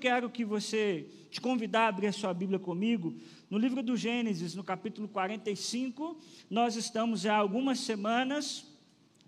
quero que você te convidar a abrir a sua Bíblia comigo. No livro do Gênesis, no capítulo 45, nós estamos há algumas semanas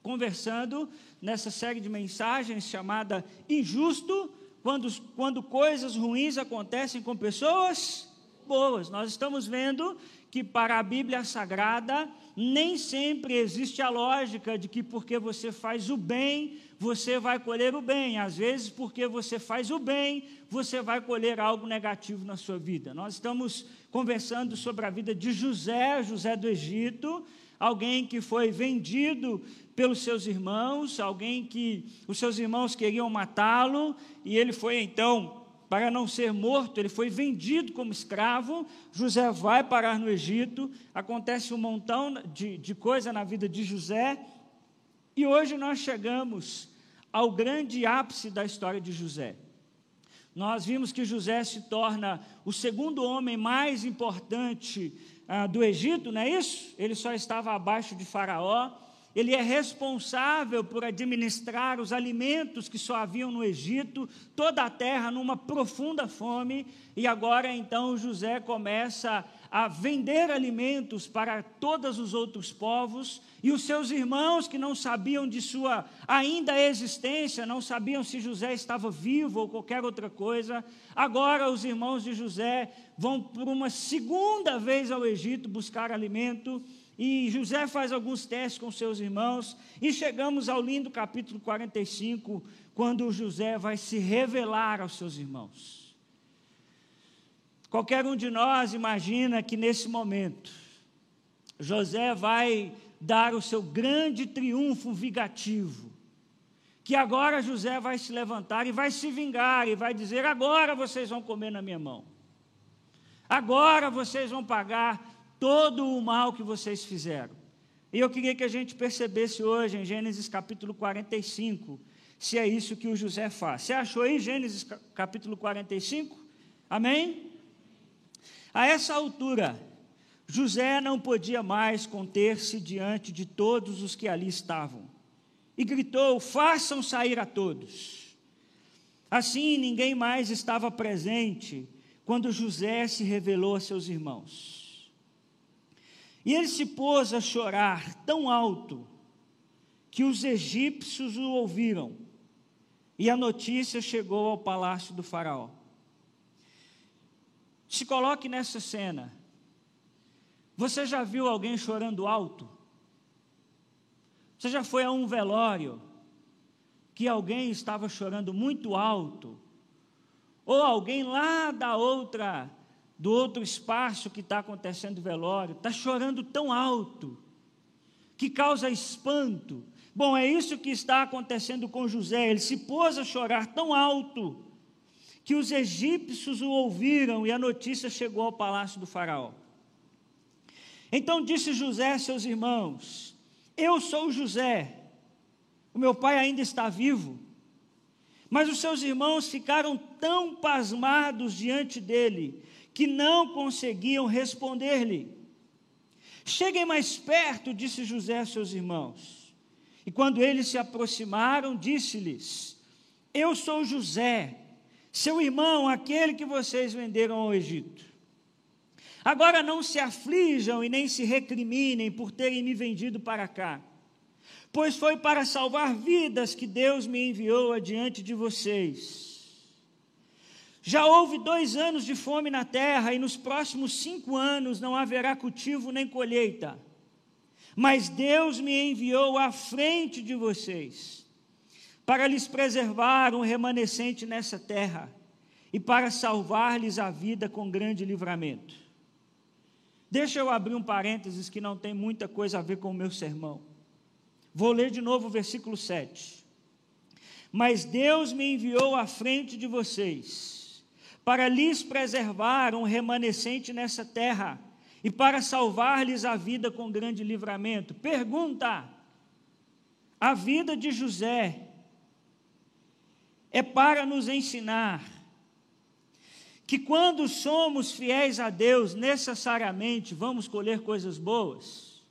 conversando nessa série de mensagens chamada Injusto, quando, quando coisas ruins acontecem com pessoas boas. Nós estamos vendo que para a Bíblia Sagrada nem sempre existe a lógica de que porque você faz o bem, você vai colher o bem. Às vezes, porque você faz o bem, você vai colher algo negativo na sua vida. Nós estamos conversando sobre a vida de José, José do Egito, alguém que foi vendido pelos seus irmãos, alguém que os seus irmãos queriam matá-lo, e ele foi então para não ser morto, ele foi vendido como escravo. José vai parar no Egito. Acontece um montão de, de coisa na vida de José. E hoje nós chegamos ao grande ápice da história de José. Nós vimos que José se torna o segundo homem mais importante ah, do Egito, não é isso? Ele só estava abaixo de Faraó ele é responsável por administrar os alimentos que só haviam no Egito, toda a terra numa profunda fome, e agora então José começa a vender alimentos para todos os outros povos, e os seus irmãos que não sabiam de sua ainda existência, não sabiam se José estava vivo ou qualquer outra coisa, agora os irmãos de José vão por uma segunda vez ao Egito buscar alimento e José faz alguns testes com seus irmãos, e chegamos ao lindo capítulo 45, quando José vai se revelar aos seus irmãos. Qualquer um de nós imagina que nesse momento, José vai dar o seu grande triunfo vingativo, que agora José vai se levantar e vai se vingar e vai dizer: agora vocês vão comer na minha mão, agora vocês vão pagar todo o mal que vocês fizeram. E eu queria que a gente percebesse hoje, em Gênesis capítulo 45, se é isso que o José faz. Você achou aí Gênesis capítulo 45? Amém? A essa altura, José não podia mais conter-se diante de todos os que ali estavam. E gritou: Façam sair a todos. Assim, ninguém mais estava presente quando José se revelou a seus irmãos. E ele se pôs a chorar tão alto que os egípcios o ouviram. E a notícia chegou ao palácio do Faraó. Se coloque nessa cena. Você já viu alguém chorando alto? Você já foi a um velório que alguém estava chorando muito alto? Ou alguém lá da outra do outro espaço que está acontecendo o velório, está chorando tão alto, que causa espanto. Bom, é isso que está acontecendo com José. Ele se pôs a chorar tão alto que os egípcios o ouviram e a notícia chegou ao palácio do Faraó. Então disse José a seus irmãos: Eu sou José, o meu pai ainda está vivo. Mas os seus irmãos ficaram tão pasmados diante dele que não conseguiam responder-lhe. Cheguem mais perto, disse José a seus irmãos. E quando eles se aproximaram, disse-lhes: Eu sou José, seu irmão, aquele que vocês venderam ao Egito. Agora não se aflijam e nem se recriminem por terem me vendido para cá, pois foi para salvar vidas que Deus me enviou adiante de vocês. Já houve dois anos de fome na terra, e nos próximos cinco anos não haverá cultivo nem colheita. Mas Deus me enviou à frente de vocês, para lhes preservar um remanescente nessa terra, e para salvar-lhes a vida com grande livramento. Deixa eu abrir um parênteses que não tem muita coisa a ver com o meu sermão. Vou ler de novo o versículo 7. Mas Deus me enviou à frente de vocês, para lhes preservar um remanescente nessa terra e para salvar-lhes a vida com grande livramento. Pergunta: a vida de José é para nos ensinar que quando somos fiéis a Deus, necessariamente vamos colher coisas boas.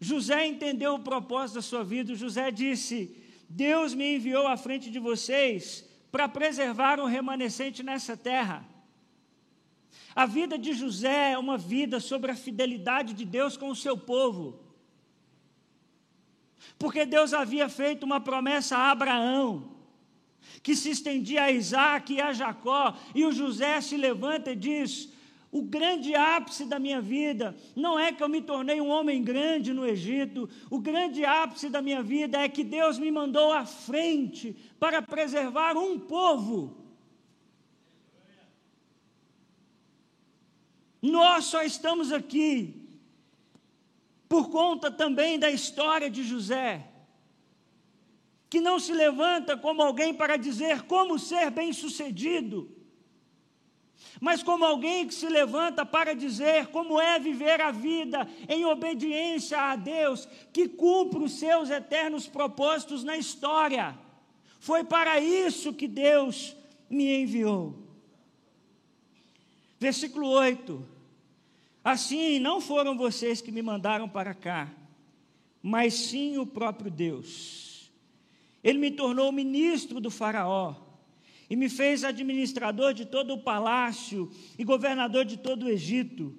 José entendeu o propósito da sua vida. José disse: Deus me enviou à frente de vocês para preservar o remanescente nessa terra. A vida de José é uma vida sobre a fidelidade de Deus com o seu povo. Porque Deus havia feito uma promessa a Abraão, que se estendia a Isaac e a Jacó, e o José se levanta e diz: o grande ápice da minha vida não é que eu me tornei um homem grande no Egito, o grande ápice da minha vida é que Deus me mandou à frente para preservar um povo. Nós só estamos aqui por conta também da história de José, que não se levanta como alguém para dizer como ser bem-sucedido mas como alguém que se levanta para dizer como é viver a vida em obediência a Deus, que cumpre os seus eternos propósitos na história. Foi para isso que Deus me enviou. Versículo 8: Assim não foram vocês que me mandaram para cá, mas sim o próprio Deus. Ele me tornou ministro do Faraó e me fez administrador de todo o palácio e governador de todo o Egito.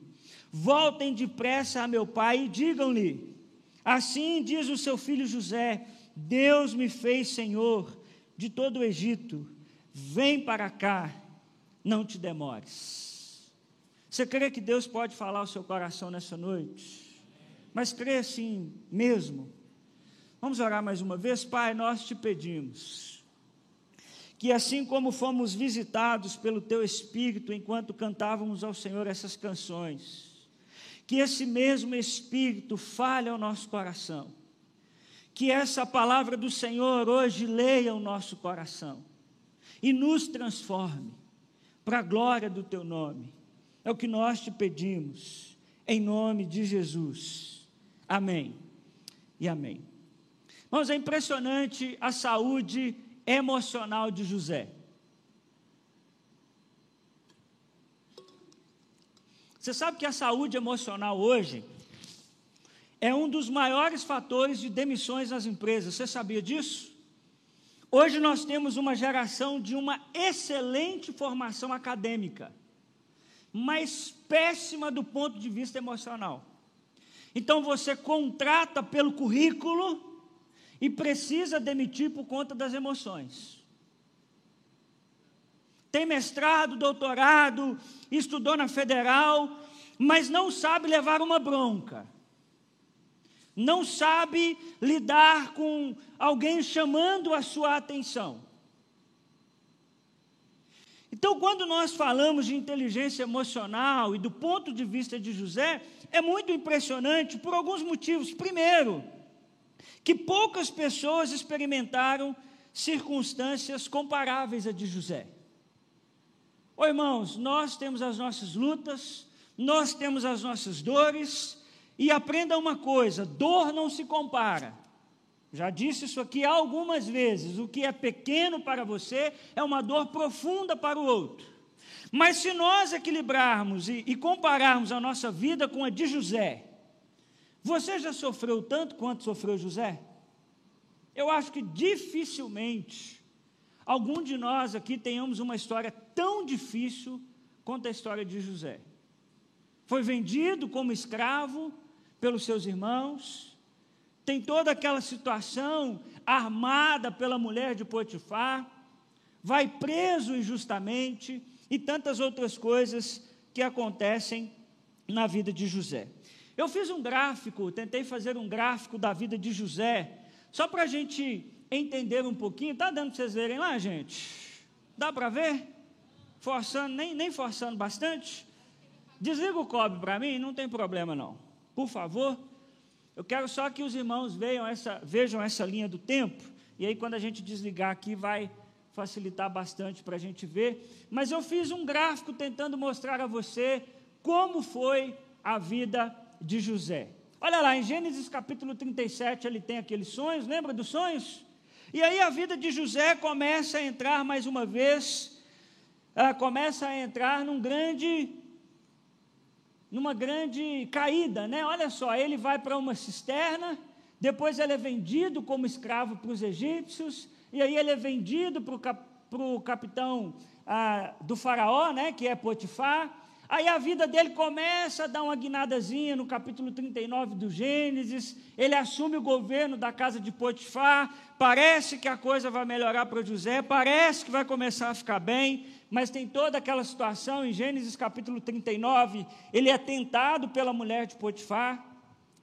Voltem depressa a meu pai e digam-lhe: Assim diz o seu filho José: Deus me fez senhor de todo o Egito. Vem para cá, não te demores. Você crê que Deus pode falar ao seu coração nessa noite? Mas crê assim mesmo. Vamos orar mais uma vez, Pai, nós te pedimos que assim como fomos visitados pelo teu Espírito enquanto cantávamos ao Senhor essas canções, que esse mesmo Espírito fale ao nosso coração, que essa palavra do Senhor hoje leia o nosso coração e nos transforme para a glória do teu nome. É o que nós te pedimos, em nome de Jesus. Amém e amém. Irmãos, é impressionante a saúde emocional de José. Você sabe que a saúde emocional hoje é um dos maiores fatores de demissões nas empresas. Você sabia disso? Hoje nós temos uma geração de uma excelente formação acadêmica, mas péssima do ponto de vista emocional. Então você contrata pelo currículo, e precisa demitir por conta das emoções. Tem mestrado, doutorado, estudou na federal, mas não sabe levar uma bronca. Não sabe lidar com alguém chamando a sua atenção. Então, quando nós falamos de inteligência emocional e do ponto de vista de José, é muito impressionante por alguns motivos. Primeiro, que poucas pessoas experimentaram circunstâncias comparáveis a de José. Ô irmãos, nós temos as nossas lutas, nós temos as nossas dores, e aprenda uma coisa: dor não se compara. Já disse isso aqui algumas vezes: o que é pequeno para você é uma dor profunda para o outro. Mas se nós equilibrarmos e, e compararmos a nossa vida com a de José, você já sofreu tanto quanto sofreu José? Eu acho que dificilmente algum de nós aqui tenhamos uma história tão difícil quanto a história de José. Foi vendido como escravo pelos seus irmãos, tem toda aquela situação armada pela mulher de Potifar, vai preso injustamente e tantas outras coisas que acontecem na vida de José. Eu fiz um gráfico, tentei fazer um gráfico da vida de José, só para a gente entender um pouquinho. Está dando para vocês verem lá, gente? Dá para ver? Forçando, nem, nem forçando bastante? Desliga o cobre para mim, não tem problema não. Por favor. Eu quero só que os irmãos vejam essa, vejam essa linha do tempo. E aí, quando a gente desligar aqui, vai facilitar bastante para a gente ver. Mas eu fiz um gráfico tentando mostrar a você como foi a vida de José. Olha lá, em Gênesis capítulo 37, ele tem aqueles sonhos, lembra dos sonhos? E aí a vida de José começa a entrar mais uma vez, ela começa a entrar num grande, numa grande caída, né? Olha só, ele vai para uma cisterna, depois ele é vendido como escravo para os egípcios, e aí ele é vendido para o capitão ah, do faraó, né, que é Potifar. Aí a vida dele começa a dar uma guinadazinha no capítulo 39 do Gênesis. Ele assume o governo da casa de Potifar. Parece que a coisa vai melhorar para José, parece que vai começar a ficar bem, mas tem toda aquela situação em Gênesis capítulo 39. Ele é tentado pela mulher de Potifar.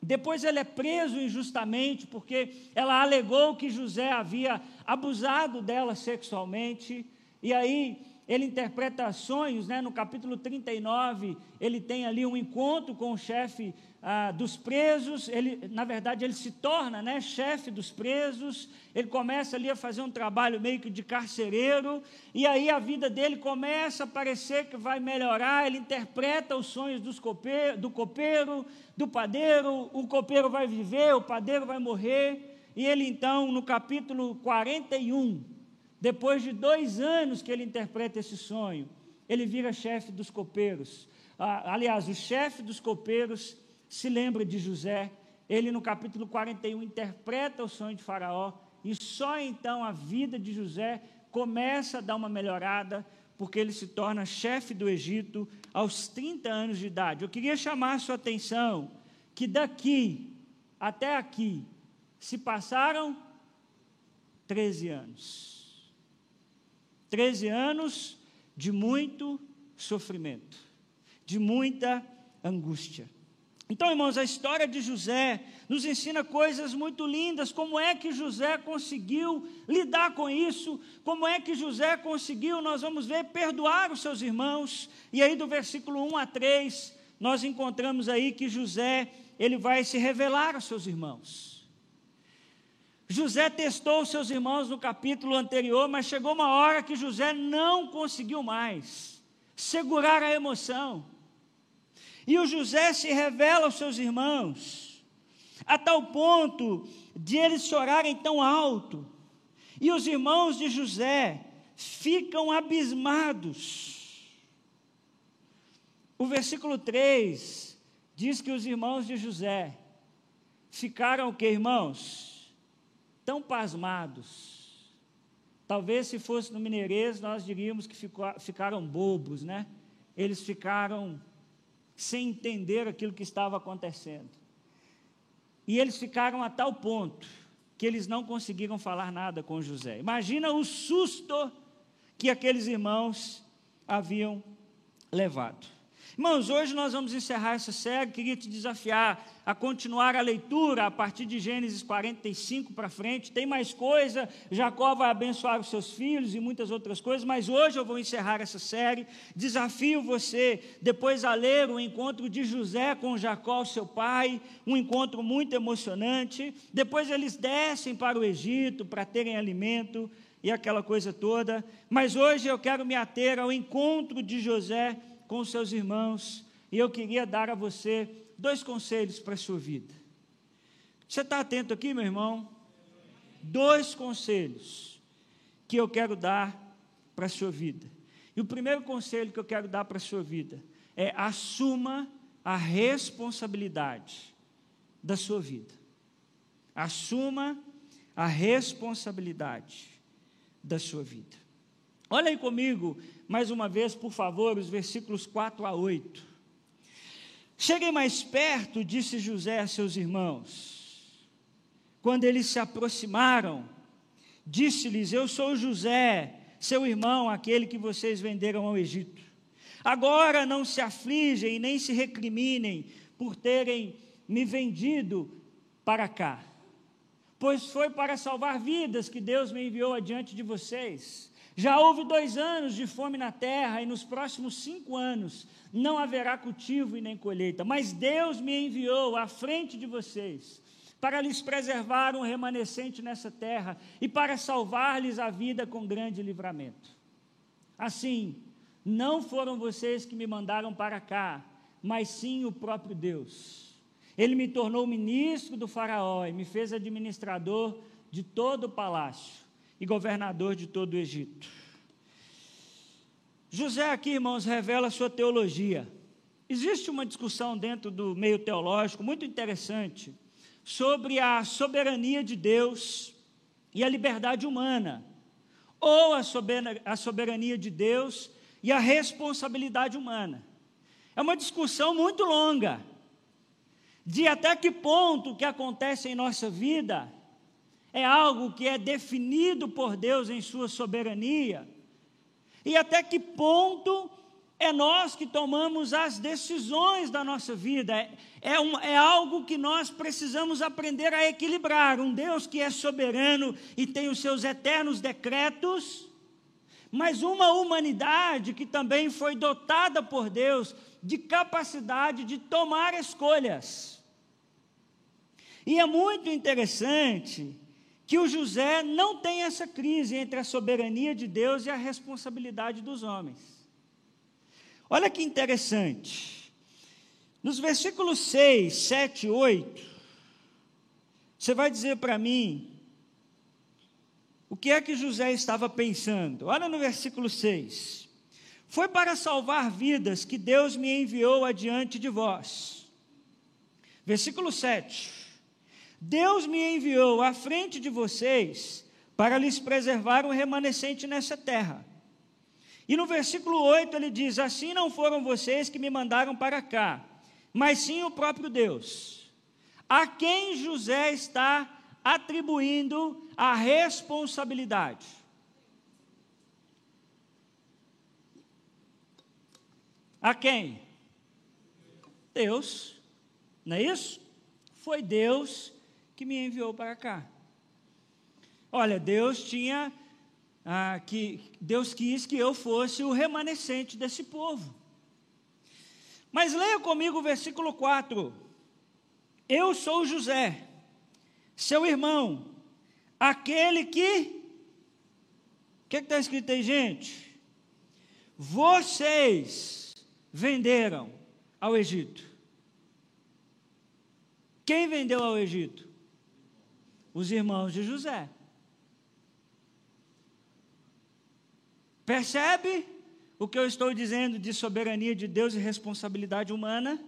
Depois ele é preso injustamente porque ela alegou que José havia abusado dela sexualmente. E aí ele interpreta sonhos, né? no capítulo 39, ele tem ali um encontro com o chefe ah, dos presos, ele, na verdade, ele se torna né, chefe dos presos, ele começa ali a fazer um trabalho meio que de carcereiro, e aí a vida dele começa a parecer que vai melhorar, ele interpreta os sonhos dos copeiro, do copeiro, do padeiro, o copeiro vai viver, o padeiro vai morrer, e ele então, no capítulo 41, depois de dois anos que ele interpreta esse sonho, ele vira chefe dos copeiros. Ah, aliás, o chefe dos copeiros se lembra de José. Ele, no capítulo 41, interpreta o sonho de Faraó. E só então a vida de José começa a dar uma melhorada, porque ele se torna chefe do Egito aos 30 anos de idade. Eu queria chamar a sua atenção que daqui até aqui se passaram 13 anos. 13 anos de muito sofrimento, de muita angústia. Então, irmãos, a história de José nos ensina coisas muito lindas. Como é que José conseguiu lidar com isso? Como é que José conseguiu, nós vamos ver, perdoar os seus irmãos? E aí, do versículo 1 a 3, nós encontramos aí que José, ele vai se revelar aos seus irmãos. José testou seus irmãos no capítulo anterior, mas chegou uma hora que José não conseguiu mais segurar a emoção. E o José se revela aos seus irmãos, a tal ponto de eles chorarem tão alto. E os irmãos de José ficam abismados. O versículo 3 diz que os irmãos de José ficaram o que, irmãos? Tão pasmados. Talvez se fosse no Mineirês, nós diríamos que ficou, ficaram bobos, né? Eles ficaram sem entender aquilo que estava acontecendo. E eles ficaram a tal ponto que eles não conseguiram falar nada com José. Imagina o susto que aqueles irmãos haviam levado. Irmãos, hoje nós vamos encerrar essa série. Queria te desafiar a continuar a leitura a partir de Gênesis 45 para frente. Tem mais coisa. Jacó vai abençoar os seus filhos e muitas outras coisas, mas hoje eu vou encerrar essa série. Desafio você depois a ler o encontro de José com Jacó, seu pai, um encontro muito emocionante. Depois eles descem para o Egito para terem alimento e aquela coisa toda. Mas hoje eu quero me ater ao encontro de José com seus irmãos, e eu queria dar a você dois conselhos para a sua vida. Você está atento aqui, meu irmão? Dois conselhos que eu quero dar para a sua vida. E o primeiro conselho que eu quero dar para a sua vida é assuma a responsabilidade da sua vida. Assuma a responsabilidade da sua vida. Olha aí comigo, mais uma vez, por favor, os versículos 4 a 8. Cheguem mais perto, disse José a seus irmãos. Quando eles se aproximaram, disse-lhes: Eu sou José, seu irmão, aquele que vocês venderam ao Egito. Agora não se afligem nem se recriminem por terem me vendido para cá, pois foi para salvar vidas que Deus me enviou adiante de vocês. Já houve dois anos de fome na terra, e nos próximos cinco anos não haverá cultivo e nem colheita. Mas Deus me enviou à frente de vocês para lhes preservar um remanescente nessa terra e para salvar-lhes a vida com grande livramento. Assim, não foram vocês que me mandaram para cá, mas sim o próprio Deus. Ele me tornou ministro do Faraó e me fez administrador de todo o palácio e governador de todo o Egito. José aqui, irmãos, revela sua teologia. Existe uma discussão dentro do meio teológico muito interessante sobre a soberania de Deus e a liberdade humana, ou a soberania de Deus e a responsabilidade humana. É uma discussão muito longa, de até que ponto o que acontece em nossa vida é algo que é definido por Deus em Sua soberania, e até que ponto é nós que tomamos as decisões da nossa vida, é, é, um, é, algo que nós precisamos aprender a equilibrar. Um Deus que é soberano e tem os seus eternos decretos, mas uma humanidade que também foi dotada por Deus de capacidade de tomar escolhas. E é muito interessante que o José não tem essa crise entre a soberania de Deus e a responsabilidade dos homens. Olha que interessante. Nos versículos 6, 7 e 8, você vai dizer para mim o que é que José estava pensando. Olha no versículo 6. Foi para salvar vidas que Deus me enviou adiante de vós. Versículo 7. Deus me enviou à frente de vocês para lhes preservar um remanescente nessa terra e no versículo 8 ele diz: Assim não foram vocês que me mandaram para cá, mas sim o próprio Deus, a quem José está atribuindo a responsabilidade. A quem? Deus, não é isso? Foi Deus que me enviou para cá. Olha, Deus tinha ah, que Deus quis que eu fosse o remanescente desse povo. Mas leia comigo o versículo 4. Eu sou José, seu irmão, aquele que. O que está escrito aí, gente? Vocês venderam ao Egito. Quem vendeu ao Egito? Os irmãos de José. Percebe o que eu estou dizendo de soberania de Deus e responsabilidade humana?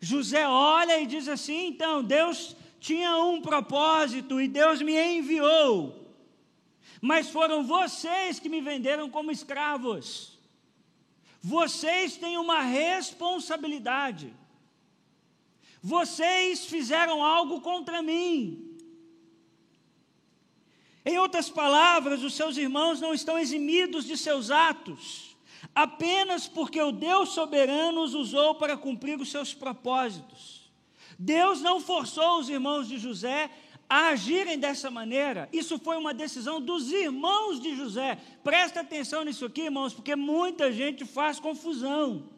José olha e diz assim: então, Deus tinha um propósito e Deus me enviou, mas foram vocês que me venderam como escravos. Vocês têm uma responsabilidade. Vocês fizeram algo contra mim. Em outras palavras, os seus irmãos não estão eximidos de seus atos, apenas porque o Deus soberano os usou para cumprir os seus propósitos. Deus não forçou os irmãos de José a agirem dessa maneira. Isso foi uma decisão dos irmãos de José. Presta atenção nisso aqui, irmãos, porque muita gente faz confusão.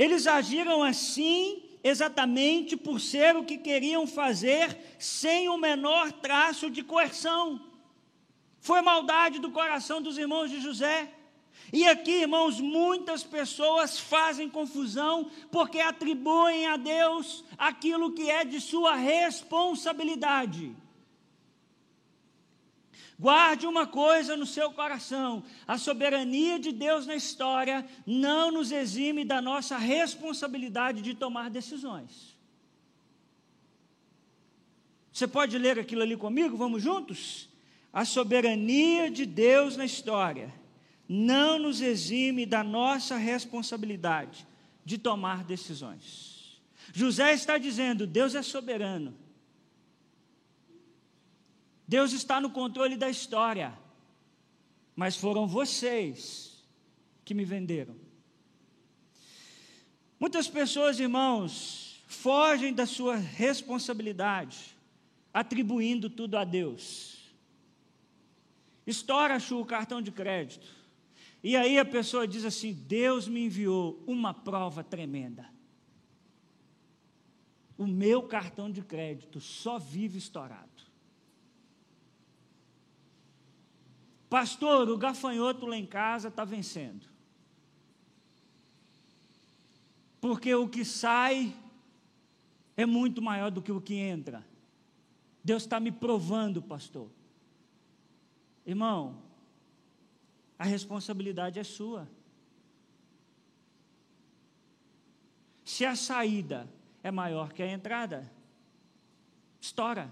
Eles agiram assim exatamente por ser o que queriam fazer sem o menor traço de coerção. Foi maldade do coração dos irmãos de José. E aqui, irmãos, muitas pessoas fazem confusão porque atribuem a Deus aquilo que é de sua responsabilidade. Guarde uma coisa no seu coração: a soberania de Deus na história não nos exime da nossa responsabilidade de tomar decisões. Você pode ler aquilo ali comigo? Vamos juntos? A soberania de Deus na história não nos exime da nossa responsabilidade de tomar decisões. José está dizendo: Deus é soberano. Deus está no controle da história, mas foram vocês que me venderam. Muitas pessoas, irmãos, fogem da sua responsabilidade, atribuindo tudo a Deus. Estoura o cartão de crédito. E aí a pessoa diz assim: Deus me enviou uma prova tremenda. O meu cartão de crédito só vive estourado. Pastor, o gafanhoto lá em casa está vencendo. Porque o que sai é muito maior do que o que entra. Deus está me provando, pastor. Irmão, a responsabilidade é sua. Se a saída é maior que a entrada, estoura.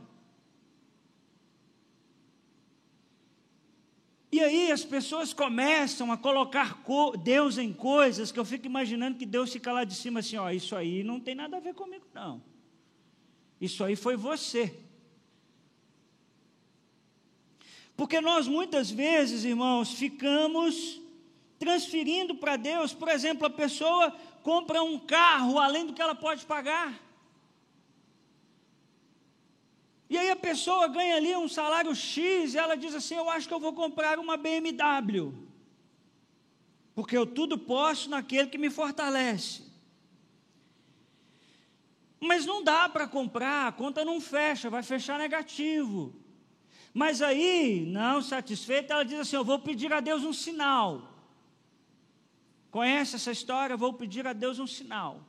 E aí as pessoas começam a colocar Deus em coisas que eu fico imaginando que Deus fica lá de cima assim, ó, isso aí não tem nada a ver comigo não. Isso aí foi você. Porque nós muitas vezes, irmãos, ficamos transferindo para Deus, por exemplo, a pessoa compra um carro além do que ela pode pagar. E aí a pessoa ganha ali um salário X e ela diz assim: Eu acho que eu vou comprar uma BMW, porque eu tudo posso naquele que me fortalece. Mas não dá para comprar, a conta não fecha, vai fechar negativo. Mas aí, não satisfeita, ela diz assim: Eu vou pedir a Deus um sinal. Conhece essa história? Vou pedir a Deus um sinal.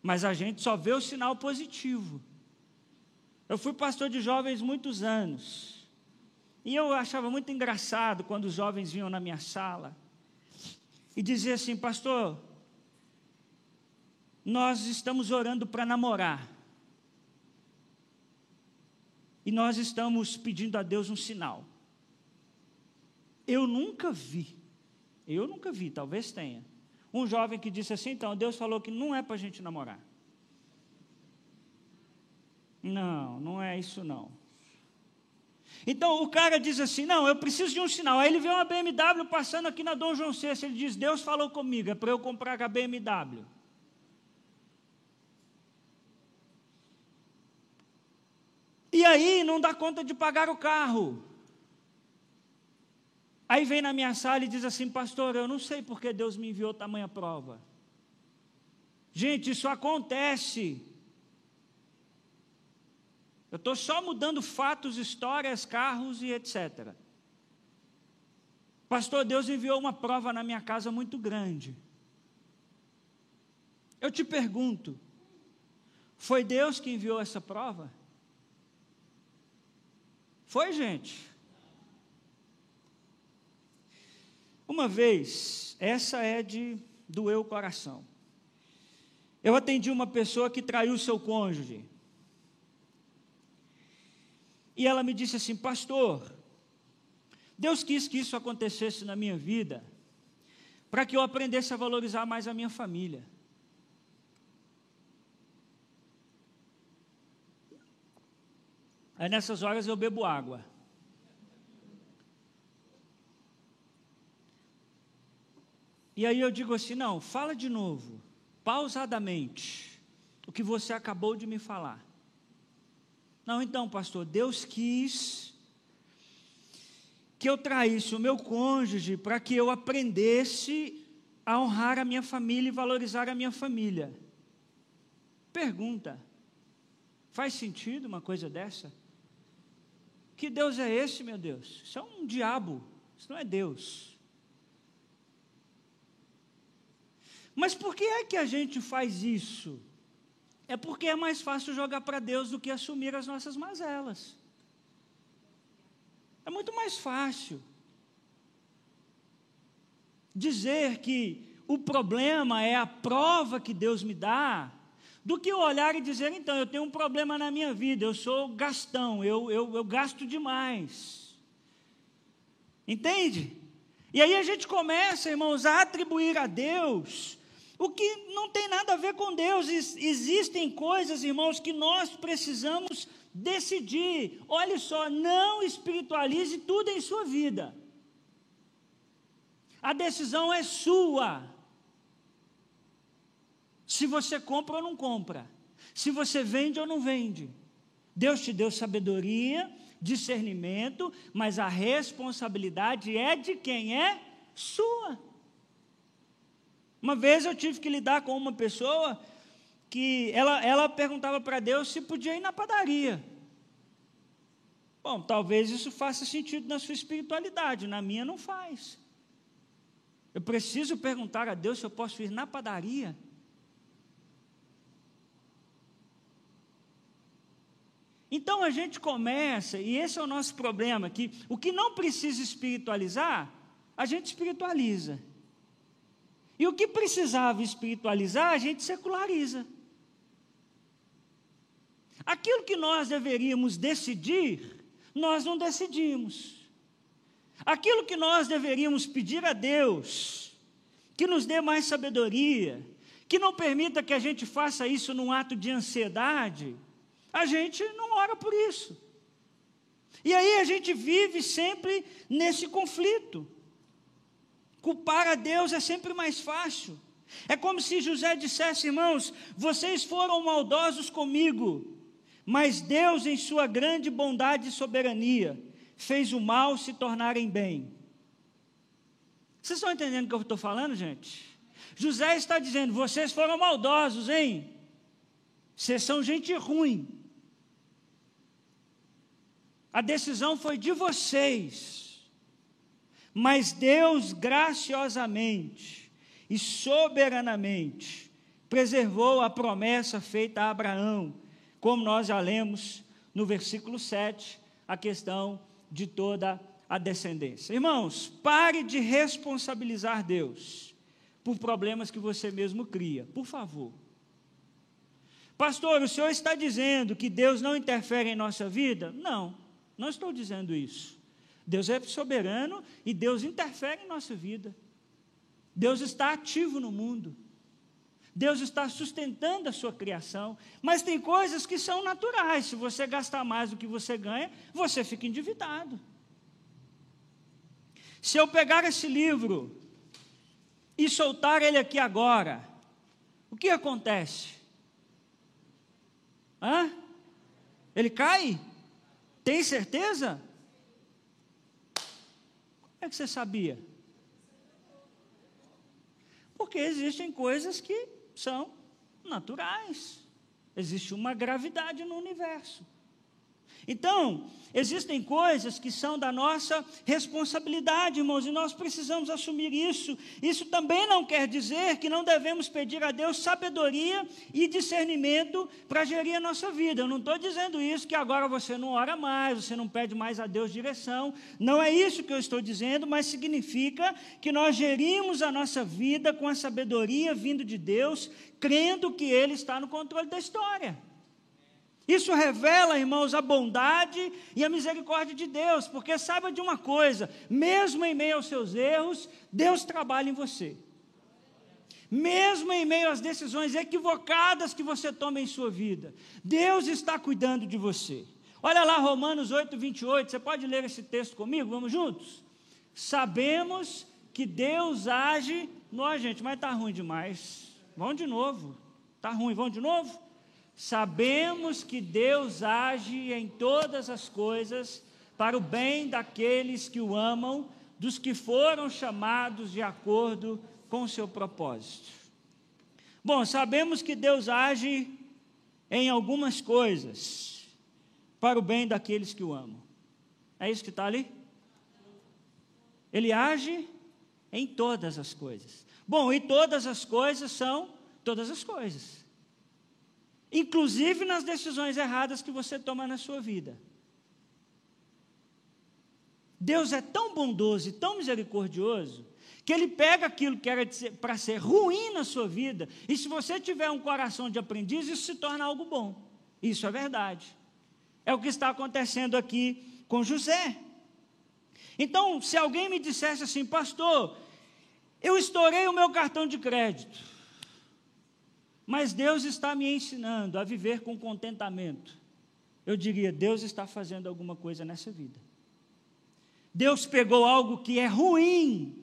Mas a gente só vê o sinal positivo. Eu fui pastor de jovens muitos anos. E eu achava muito engraçado quando os jovens vinham na minha sala e diziam assim: Pastor, nós estamos orando para namorar. E nós estamos pedindo a Deus um sinal. Eu nunca vi, eu nunca vi, talvez tenha, um jovem que disse assim: então, Deus falou que não é para a gente namorar. Não, não é isso não. Então o cara diz assim: não, eu preciso de um sinal. Aí ele vê uma BMW passando aqui na Dom João VI. Ele diz: Deus falou comigo, é para eu comprar a BMW. E aí não dá conta de pagar o carro. Aí vem na minha sala e diz assim, pastor, eu não sei porque Deus me enviou tamanha prova. Gente, isso acontece. Eu estou só mudando fatos, histórias, carros e etc. Pastor, Deus enviou uma prova na minha casa muito grande. Eu te pergunto, foi Deus que enviou essa prova? Foi, gente? Uma vez, essa é de doer o coração. Eu atendi uma pessoa que traiu seu cônjuge. E ela me disse assim: Pastor, Deus quis que isso acontecesse na minha vida, para que eu aprendesse a valorizar mais a minha família. Aí nessas horas eu bebo água. E aí eu digo assim: não, fala de novo, pausadamente, o que você acabou de me falar. Não, então, pastor, Deus quis que eu traísse o meu cônjuge para que eu aprendesse a honrar a minha família e valorizar a minha família. Pergunta: faz sentido uma coisa dessa? Que Deus é esse, meu Deus? Isso é um diabo, isso não é Deus. Mas por que é que a gente faz isso? É porque é mais fácil jogar para Deus do que assumir as nossas mazelas. É muito mais fácil dizer que o problema é a prova que Deus me dá do que olhar e dizer, então, eu tenho um problema na minha vida, eu sou gastão, eu, eu, eu gasto demais. Entende? E aí a gente começa, irmãos, a atribuir a Deus o que não tem nada a ver com Deus. Existem coisas, irmãos, que nós precisamos decidir. Olhe só, não espiritualize tudo em sua vida. A decisão é sua se você compra ou não compra, se você vende ou não vende. Deus te deu sabedoria, discernimento, mas a responsabilidade é de quem é sua. Uma vez eu tive que lidar com uma pessoa que ela, ela perguntava para Deus se podia ir na padaria. Bom, talvez isso faça sentido na sua espiritualidade, na minha não faz. Eu preciso perguntar a Deus se eu posso ir na padaria. Então a gente começa, e esse é o nosso problema, que o que não precisa espiritualizar, a gente espiritualiza. E o que precisava espiritualizar, a gente seculariza. Aquilo que nós deveríamos decidir, nós não decidimos. Aquilo que nós deveríamos pedir a Deus, que nos dê mais sabedoria, que não permita que a gente faça isso num ato de ansiedade, a gente não ora por isso. E aí a gente vive sempre nesse conflito. Culpar a Deus é sempre mais fácil. É como se José dissesse, irmãos, vocês foram maldosos comigo, mas Deus, em sua grande bondade e soberania, fez o mal se tornar em bem. Vocês estão entendendo o que eu estou falando, gente? José está dizendo: vocês foram maldosos, hein? Vocês são gente ruim. A decisão foi de vocês. Mas Deus graciosamente e soberanamente preservou a promessa feita a Abraão, como nós já lemos no versículo 7, a questão de toda a descendência. Irmãos, pare de responsabilizar Deus por problemas que você mesmo cria, por favor. Pastor, o senhor está dizendo que Deus não interfere em nossa vida? Não, não estou dizendo isso. Deus é soberano e Deus interfere em nossa vida. Deus está ativo no mundo. Deus está sustentando a sua criação, mas tem coisas que são naturais. Se você gastar mais do que você ganha, você fica endividado. Se eu pegar esse livro e soltar ele aqui agora, o que acontece? Hã? Ele cai? Tem certeza? É que você sabia? Porque existem coisas que são naturais. Existe uma gravidade no universo. Então, existem coisas que são da nossa responsabilidade, irmãos, e nós precisamos assumir isso. Isso também não quer dizer que não devemos pedir a Deus sabedoria e discernimento para gerir a nossa vida. Eu não estou dizendo isso que agora você não ora mais, você não pede mais a Deus direção. Não é isso que eu estou dizendo, mas significa que nós gerimos a nossa vida com a sabedoria vindo de Deus, crendo que Ele está no controle da história. Isso revela, irmãos, a bondade e a misericórdia de Deus, porque saiba de uma coisa: mesmo em meio aos seus erros, Deus trabalha em você. Mesmo em meio às decisões equivocadas que você toma em sua vida, Deus está cuidando de você. Olha lá Romanos 8, 28, você pode ler esse texto comigo? Vamos juntos? Sabemos que Deus age. Não, gente, mas está ruim demais. Vamos de novo. Está ruim, vamos de novo? Sabemos que Deus age em todas as coisas para o bem daqueles que o amam, dos que foram chamados de acordo com seu propósito. Bom, sabemos que Deus age em algumas coisas para o bem daqueles que o amam. É isso que está ali? Ele age em todas as coisas. Bom, e todas as coisas são todas as coisas inclusive nas decisões erradas que você toma na sua vida. Deus é tão bondoso e tão misericordioso que Ele pega aquilo que era para ser ruim na sua vida, e se você tiver um coração de aprendiz, isso se torna algo bom. Isso é verdade. É o que está acontecendo aqui com José. Então, se alguém me dissesse assim, pastor, eu estourei o meu cartão de crédito, mas Deus está me ensinando a viver com contentamento. Eu diria: Deus está fazendo alguma coisa nessa vida. Deus pegou algo que é ruim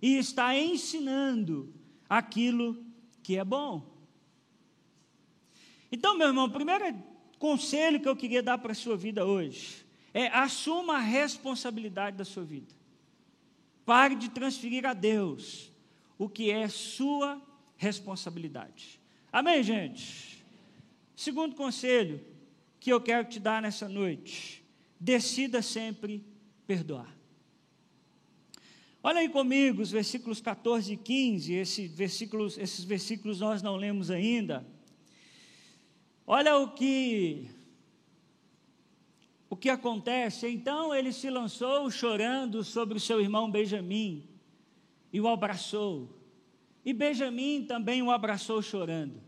e está ensinando aquilo que é bom. Então, meu irmão, o primeiro conselho que eu queria dar para a sua vida hoje é assuma a responsabilidade da sua vida. Pare de transferir a Deus o que é sua responsabilidade. Amém, gente? Segundo conselho que eu quero te dar nessa noite: decida sempre perdoar. Olha aí comigo os versículos 14 e 15, esse versículos, esses versículos nós não lemos ainda. Olha o que o que acontece. Então ele se lançou chorando sobre o seu irmão Benjamim e o abraçou. E Benjamim também o abraçou chorando.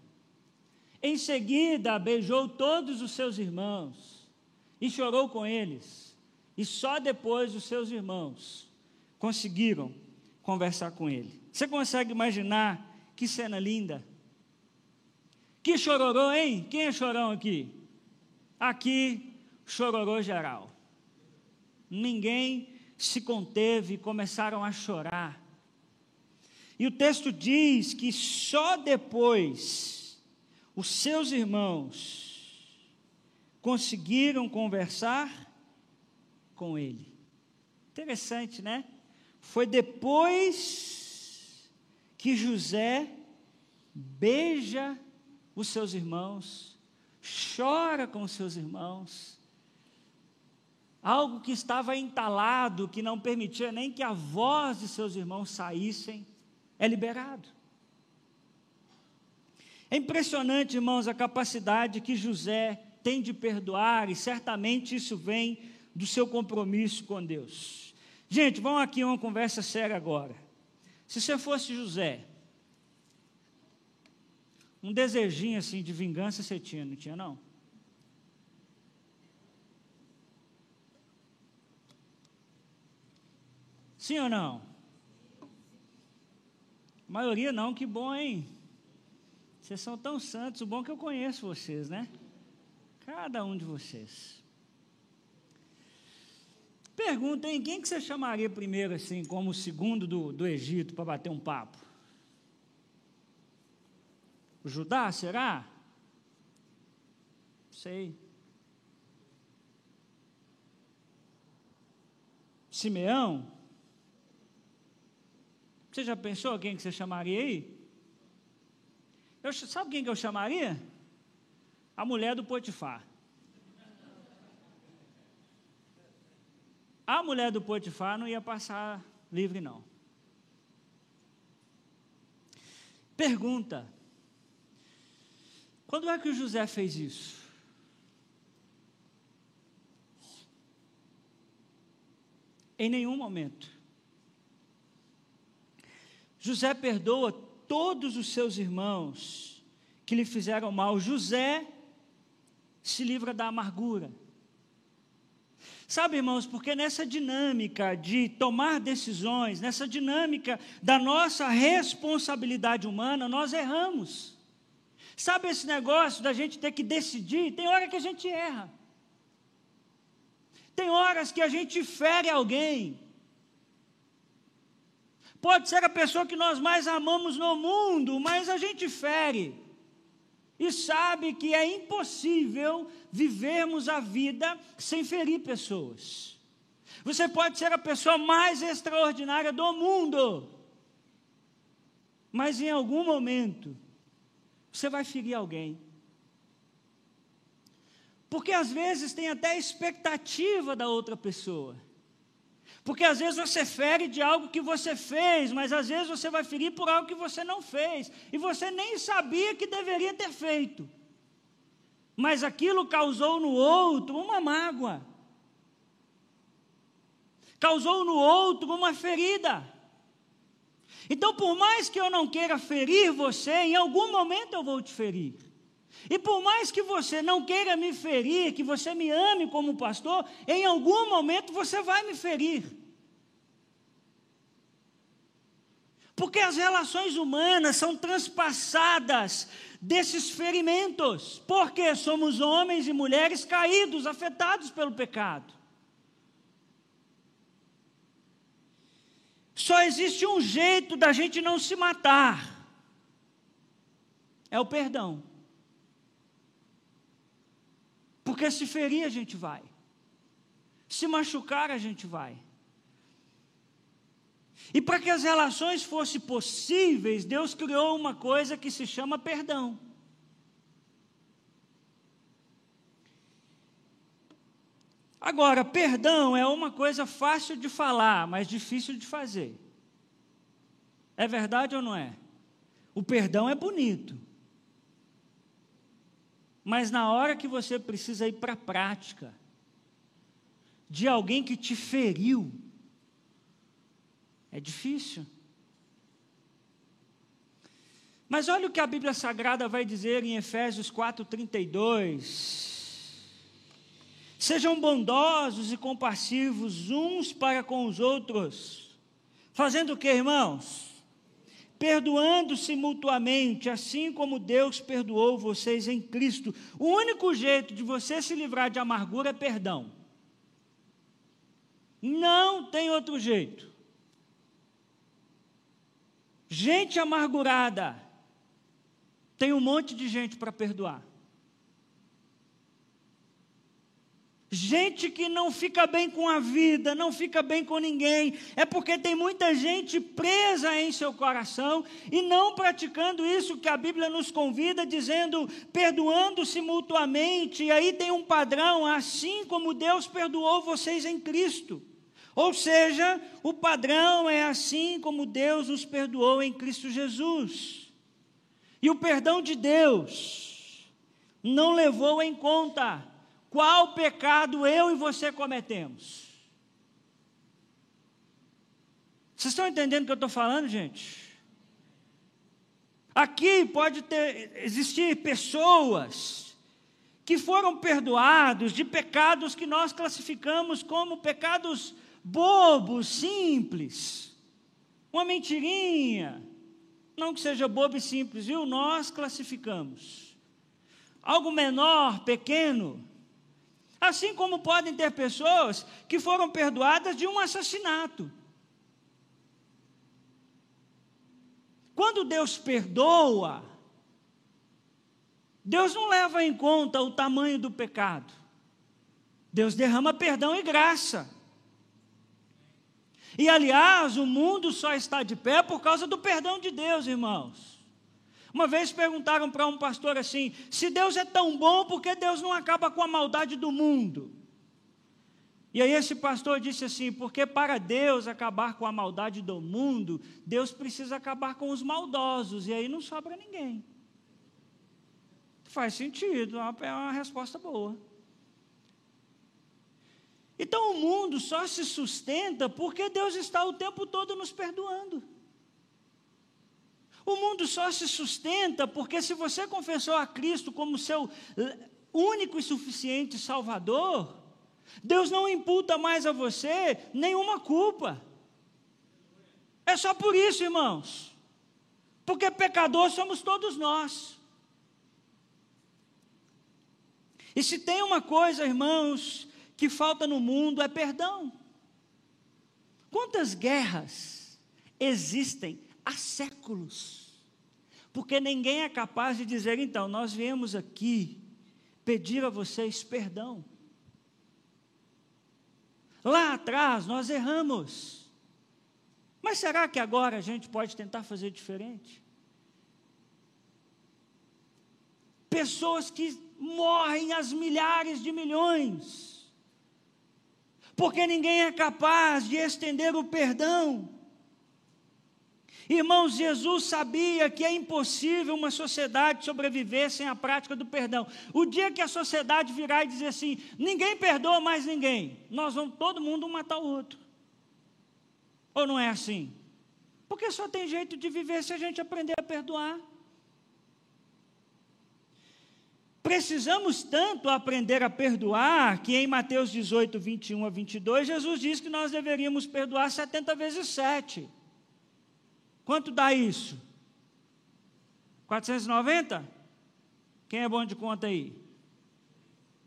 Em seguida, beijou todos os seus irmãos e chorou com eles. E só depois os seus irmãos conseguiram conversar com ele. Você consegue imaginar que cena linda? Que chororô, hein? Quem é chorão aqui? Aqui, chororô geral. Ninguém se conteve e começaram a chorar. E o texto diz que só depois os seus irmãos conseguiram conversar com ele. Interessante, né? Foi depois que José beija os seus irmãos, chora com os seus irmãos, algo que estava entalado, que não permitia nem que a voz de seus irmãos saíssem, é liberado. É impressionante, irmãos, a capacidade que José tem de perdoar, e certamente isso vem do seu compromisso com Deus. Gente, vamos aqui uma conversa séria agora. Se você fosse José, um desejinho assim de vingança você tinha, não tinha não? Sim ou não? Maioria não, que bom, hein? Vocês são tão santos, o bom é que eu conheço vocês, né? Cada um de vocês. Pergunta, hein? Quem que você chamaria primeiro, assim, como o segundo do, do Egito, para bater um papo? O Judá, será? Sei. Simeão? Você já pensou quem que você chamaria aí? Eu, sabe quem que eu chamaria? A mulher do Potifar. A mulher do Potifar não ia passar livre, não. Pergunta: quando é que o José fez isso? Em nenhum momento. José perdoa todos os seus irmãos que lhe fizeram mal. José se livra da amargura. Sabe, irmãos, porque nessa dinâmica de tomar decisões, nessa dinâmica da nossa responsabilidade humana, nós erramos. Sabe esse negócio da gente ter que decidir? Tem hora que a gente erra. Tem horas que a gente fere alguém. Pode ser a pessoa que nós mais amamos no mundo, mas a gente fere e sabe que é impossível vivermos a vida sem ferir pessoas. Você pode ser a pessoa mais extraordinária do mundo, mas em algum momento você vai ferir alguém. Porque às vezes tem até expectativa da outra pessoa. Porque às vezes você fere de algo que você fez, mas às vezes você vai ferir por algo que você não fez, e você nem sabia que deveria ter feito. Mas aquilo causou no outro uma mágoa, causou no outro uma ferida. Então, por mais que eu não queira ferir você, em algum momento eu vou te ferir. E por mais que você não queira me ferir, que você me ame como pastor, em algum momento você vai me ferir. Porque as relações humanas são transpassadas desses ferimentos, porque somos homens e mulheres caídos, afetados pelo pecado. Só existe um jeito da gente não se matar: é o perdão. Porque se ferir a gente vai, se machucar a gente vai. E para que as relações fossem possíveis, Deus criou uma coisa que se chama perdão. Agora, perdão é uma coisa fácil de falar, mas difícil de fazer. É verdade ou não é? O perdão é bonito. Mas na hora que você precisa ir para a prática, de alguém que te feriu, é difícil. Mas olha o que a Bíblia Sagrada vai dizer em Efésios 4:32. Sejam bondosos e compassivos uns para com os outros. Fazendo o que, irmãos? Perdoando-se mutuamente, assim como Deus perdoou vocês em Cristo. O único jeito de você se livrar de amargura é perdão. Não tem outro jeito. Gente amargurada, tem um monte de gente para perdoar. Gente que não fica bem com a vida, não fica bem com ninguém, é porque tem muita gente presa em seu coração e não praticando isso que a Bíblia nos convida, dizendo, perdoando-se mutuamente, e aí tem um padrão, assim como Deus perdoou vocês em Cristo. Ou seja, o padrão é assim como Deus nos perdoou em Cristo Jesus. E o perdão de Deus não levou em conta qual pecado eu e você cometemos. Vocês estão entendendo o que eu estou falando, gente? Aqui pode ter, existir pessoas que foram perdoados de pecados que nós classificamos como pecados bobos, simples. Uma mentirinha. Não que seja bobo e simples, viu? Nós classificamos. Algo menor, pequeno, Assim como podem ter pessoas que foram perdoadas de um assassinato. Quando Deus perdoa, Deus não leva em conta o tamanho do pecado. Deus derrama perdão e graça. E aliás, o mundo só está de pé por causa do perdão de Deus, irmãos. Uma vez perguntaram para um pastor assim: se Deus é tão bom, por que Deus não acaba com a maldade do mundo? E aí esse pastor disse assim: porque para Deus acabar com a maldade do mundo, Deus precisa acabar com os maldosos, e aí não sobra ninguém. Faz sentido, é uma é resposta boa. Então o mundo só se sustenta porque Deus está o tempo todo nos perdoando. O mundo só se sustenta porque, se você confessou a Cristo como seu único e suficiente Salvador, Deus não imputa mais a você nenhuma culpa. É só por isso, irmãos. Porque pecador somos todos nós. E se tem uma coisa, irmãos, que falta no mundo é perdão. Quantas guerras existem há séculos. Porque ninguém é capaz de dizer, então, nós viemos aqui pedir a vocês perdão. Lá atrás nós erramos. Mas será que agora a gente pode tentar fazer diferente? Pessoas que morrem às milhares de milhões, porque ninguém é capaz de estender o perdão. Irmãos, Jesus sabia que é impossível uma sociedade sobreviver sem a prática do perdão. O dia que a sociedade virar e dizer assim: ninguém perdoa mais ninguém, nós vamos todo mundo um matar o outro. Ou não é assim? Porque só tem jeito de viver se a gente aprender a perdoar. Precisamos tanto aprender a perdoar que em Mateus 18, 21 a 22, Jesus diz que nós deveríamos perdoar 70 vezes 7. Quanto dá isso? 490? Quem é bom de conta aí?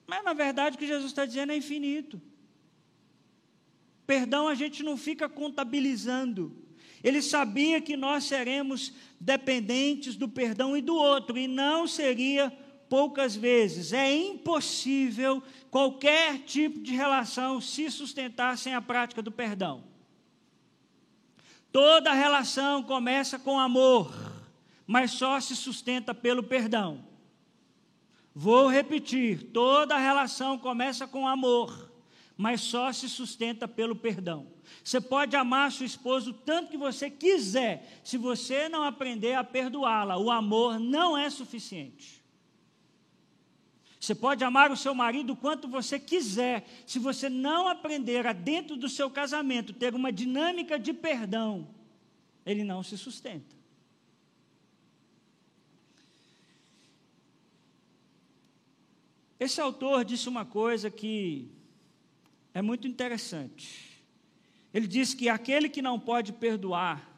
Mas na verdade o que Jesus está dizendo é infinito. Perdão a gente não fica contabilizando. Ele sabia que nós seremos dependentes do perdão e do outro, e não seria poucas vezes. É impossível qualquer tipo de relação se sustentar sem a prática do perdão. Toda relação começa com amor, mas só se sustenta pelo perdão. Vou repetir: toda relação começa com amor, mas só se sustenta pelo perdão. Você pode amar sua esposa o tanto que você quiser, se você não aprender a perdoá-la, o amor não é suficiente. Você pode amar o seu marido o quanto você quiser, se você não aprender a, dentro do seu casamento, ter uma dinâmica de perdão, ele não se sustenta. Esse autor disse uma coisa que é muito interessante. Ele diz que aquele que não pode perdoar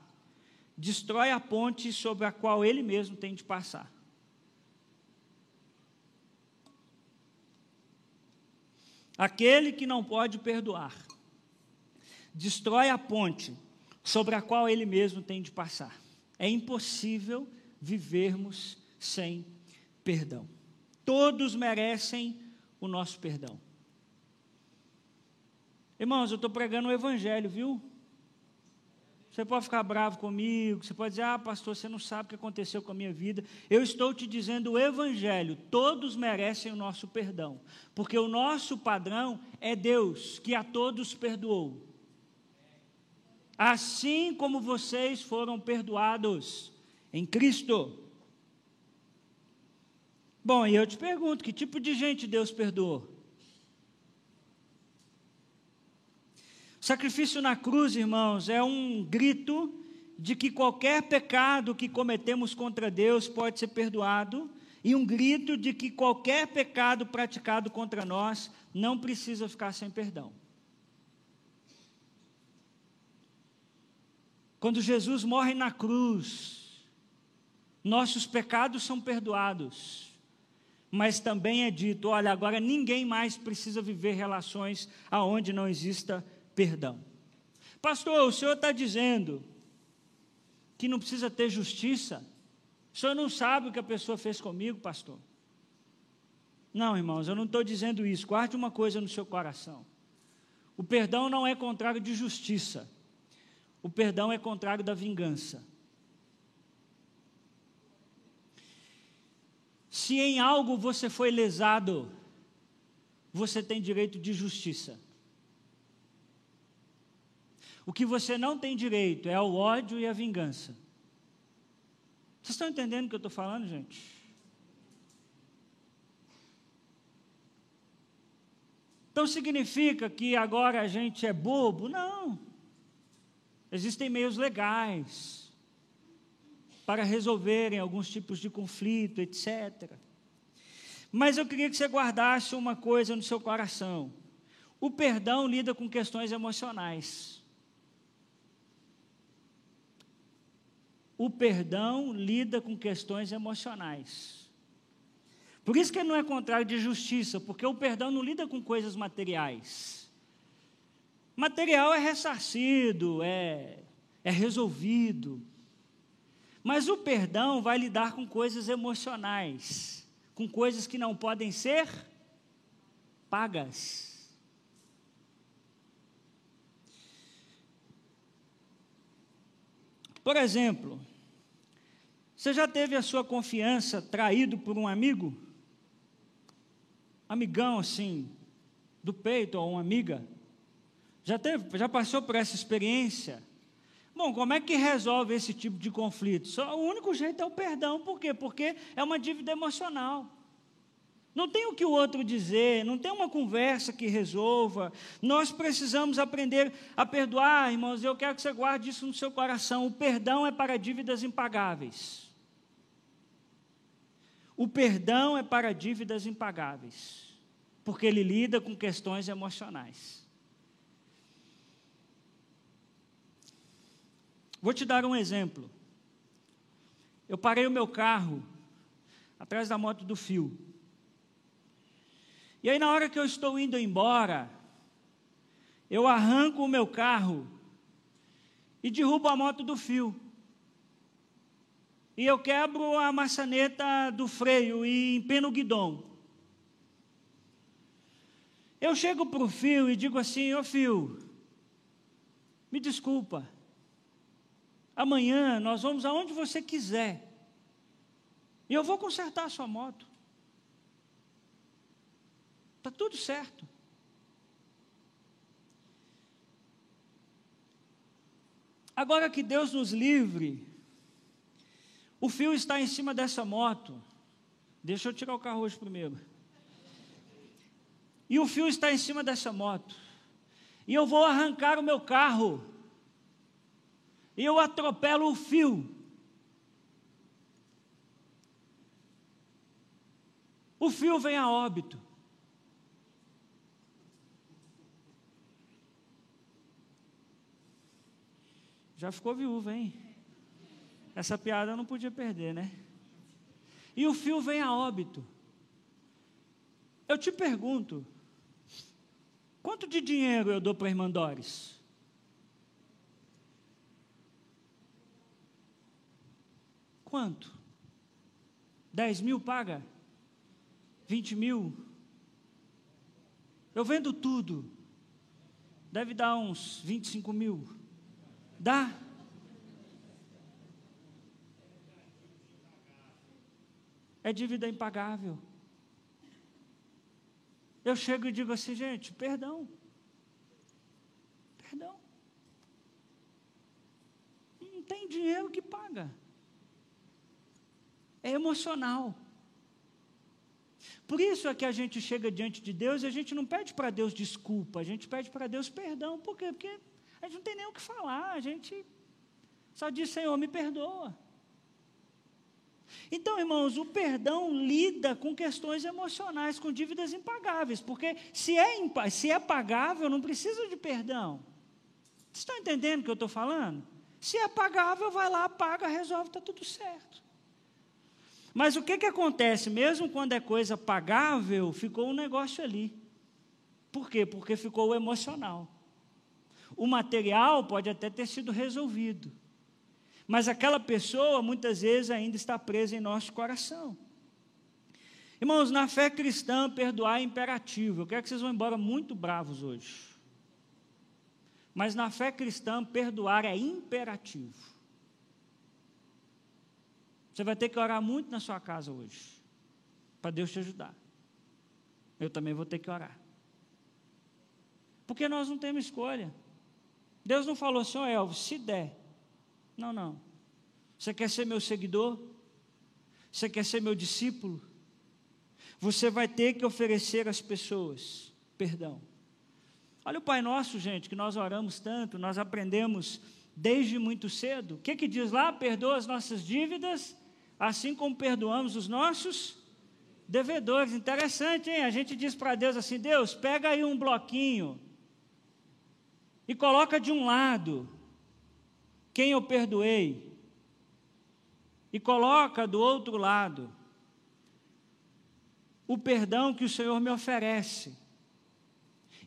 destrói a ponte sobre a qual ele mesmo tem de passar. Aquele que não pode perdoar destrói a ponte sobre a qual ele mesmo tem de passar. É impossível vivermos sem perdão. Todos merecem o nosso perdão. Irmãos, eu estou pregando o Evangelho, viu? Você pode ficar bravo comigo, você pode dizer, ah, pastor, você não sabe o que aconteceu com a minha vida. Eu estou te dizendo o Evangelho, todos merecem o nosso perdão, porque o nosso padrão é Deus, que a todos perdoou. Assim como vocês foram perdoados em Cristo. Bom, e eu te pergunto: que tipo de gente Deus perdoou? Sacrifício na cruz, irmãos, é um grito de que qualquer pecado que cometemos contra Deus pode ser perdoado, e um grito de que qualquer pecado praticado contra nós não precisa ficar sem perdão. Quando Jesus morre na cruz, nossos pecados são perdoados mas também é dito: olha, agora ninguém mais precisa viver relações aonde não exista perdão. Pastor, o senhor está dizendo que não precisa ter justiça? O senhor não sabe o que a pessoa fez comigo, pastor? Não, irmãos, eu não estou dizendo isso. Guarde uma coisa no seu coração: o perdão não é contrário de justiça, o perdão é contrário da vingança. Se em algo você foi lesado, você tem direito de justiça. O que você não tem direito é ao ódio e à vingança. Vocês estão entendendo o que eu estou falando, gente? Então significa que agora a gente é bobo? Não. Existem meios legais para resolverem alguns tipos de conflito, etc. Mas eu queria que você guardasse uma coisa no seu coração. O perdão lida com questões emocionais. O perdão lida com questões emocionais. Por isso que ele não é contrário de justiça, porque o perdão não lida com coisas materiais. Material é ressarcido, é, é resolvido. Mas o perdão vai lidar com coisas emocionais, com coisas que não podem ser pagas. Por exemplo, você já teve a sua confiança traído por um amigo? Amigão assim, do peito ou uma amiga? Já teve, já passou por essa experiência? Bom, como é que resolve esse tipo de conflito? Só, o único jeito é o perdão, por quê? Porque é uma dívida emocional. Não tem o que o outro dizer, não tem uma conversa que resolva. Nós precisamos aprender a perdoar, irmãos. Eu quero que você guarde isso no seu coração. O perdão é para dívidas impagáveis. O perdão é para dívidas impagáveis, porque ele lida com questões emocionais. Vou te dar um exemplo. Eu parei o meu carro atrás da moto do fio. E aí, na hora que eu estou indo embora, eu arranco o meu carro e derrubo a moto do fio. E eu quebro a maçaneta do freio e empeno o guidão. Eu chego para o fio e digo assim: Ô fio, me desculpa, Amanhã nós vamos aonde você quiser. E eu vou consertar a sua moto. Está tudo certo. Agora que Deus nos livre, o fio está em cima dessa moto. Deixa eu tirar o carro hoje primeiro. E o fio está em cima dessa moto. E eu vou arrancar o meu carro e eu atropelo o fio. O fio vem a óbito. Já ficou viúva, hein? Essa piada eu não podia perder, né? E o fio vem a óbito. Eu te pergunto, quanto de dinheiro eu dou para a irmã Doris? Quanto? 10 mil paga? 20 mil? Eu vendo tudo. Deve dar uns 25 mil. Dá? É dívida impagável. Eu chego e digo assim, gente, perdão. Perdão. Não tem dinheiro que paga. É emocional. Por isso é que a gente chega diante de Deus e a gente não pede para Deus desculpa, a gente pede para Deus perdão. Por quê? Porque a gente não tem nem o que falar, a gente só diz, Senhor, me perdoa. Então, irmãos, o perdão lida com questões emocionais, com dívidas impagáveis, porque se é, se é pagável, não precisa de perdão. Vocês estão entendendo o que eu estou falando? Se é pagável, vai lá, paga, resolve, está tudo certo. Mas o que, que acontece? Mesmo quando é coisa pagável, ficou um negócio ali. Por quê? Porque ficou o emocional. O material pode até ter sido resolvido. Mas aquela pessoa muitas vezes ainda está presa em nosso coração. Irmãos, na fé cristã, perdoar é imperativo. Eu quero que vocês vão embora muito bravos hoje. Mas na fé cristã, perdoar é imperativo. Você vai ter que orar muito na sua casa hoje, para Deus te ajudar. Eu também vou ter que orar. Porque nós não temos escolha. Deus não falou assim, oh, Elvis, se der. Não, não. Você quer ser meu seguidor? Você quer ser meu discípulo? Você vai ter que oferecer às pessoas perdão. Olha o Pai Nosso, gente, que nós oramos tanto, nós aprendemos desde muito cedo. O que, que diz lá? Perdoa as nossas dívidas assim como perdoamos os nossos devedores. Interessante, hein? A gente diz para Deus assim: Deus, pega aí um bloquinho e coloca de um lado quem eu perdoei, e coloca do outro lado o perdão que o Senhor me oferece.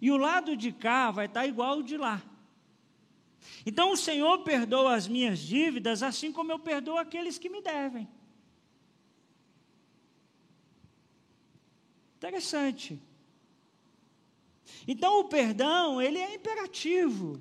E o lado de cá vai estar igual ao de lá. Então o Senhor perdoa as minhas dívidas, assim como eu perdoo aqueles que me devem. Interessante. Então o perdão, ele é imperativo.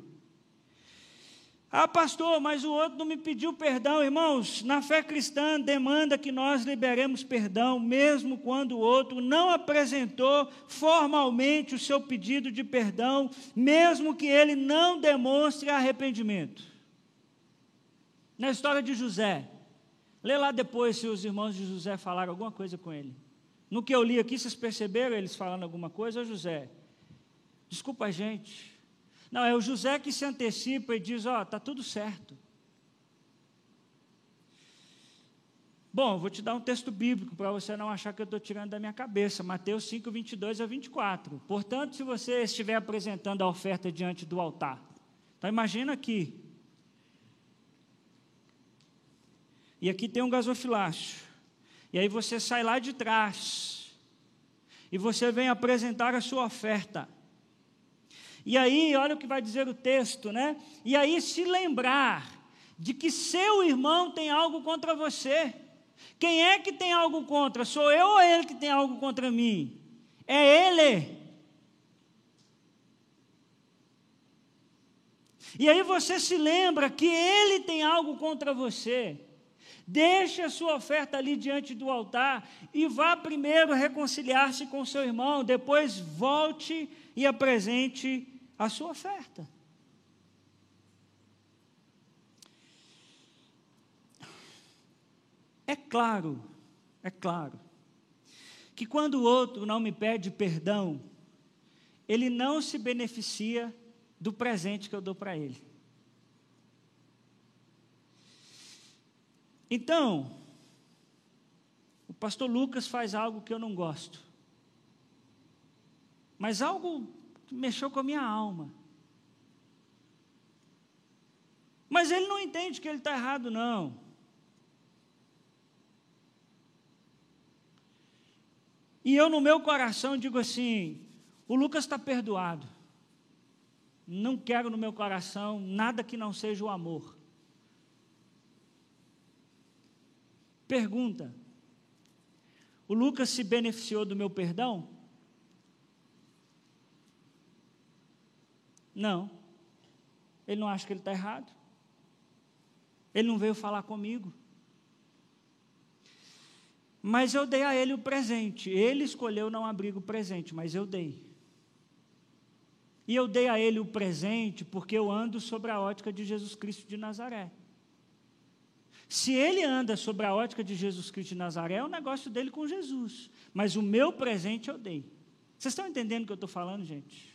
Ah, pastor, mas o outro não me pediu perdão. Irmãos, na fé cristã demanda que nós liberemos perdão, mesmo quando o outro não apresentou formalmente o seu pedido de perdão, mesmo que ele não demonstre arrependimento. Na história de José, lê lá depois se os irmãos de José falaram alguma coisa com ele. No que eu li aqui, vocês perceberam eles falando alguma coisa? José, desculpa a gente. Não, é o José que se antecipa e diz: Ó, oh, está tudo certo. Bom, vou te dar um texto bíblico para você não achar que eu estou tirando da minha cabeça. Mateus 5, 22 a 24. Portanto, se você estiver apresentando a oferta diante do altar, então imagina aqui. E aqui tem um gasofilácio. E aí você sai lá de trás. E você vem apresentar a sua oferta. E aí, olha o que vai dizer o texto, né? E aí se lembrar de que seu irmão tem algo contra você. Quem é que tem algo contra? Sou eu ou ele que tem algo contra mim? É ele. E aí você se lembra que ele tem algo contra você. Deixe a sua oferta ali diante do altar e vá primeiro reconciliar-se com seu irmão, depois volte e apresente a sua oferta. É claro, é claro, que quando o outro não me pede perdão, ele não se beneficia do presente que eu dou para ele. Então, o pastor Lucas faz algo que eu não gosto, mas algo mexeu com a minha alma. Mas ele não entende que ele está errado, não. E eu, no meu coração, digo assim: o Lucas está perdoado. Não quero no meu coração nada que não seja o amor. Pergunta: o Lucas se beneficiou do meu perdão? Não. Ele não acha que ele está errado. Ele não veio falar comigo. Mas eu dei a ele o presente. Ele escolheu não abrir o presente, mas eu dei. E eu dei a ele o presente porque eu ando sobre a ótica de Jesus Cristo de Nazaré. Se ele anda sobre a ótica de Jesus Cristo de Nazaré, é o negócio dele com Jesus. Mas o meu presente eu dei. Vocês estão entendendo o que eu estou falando, gente?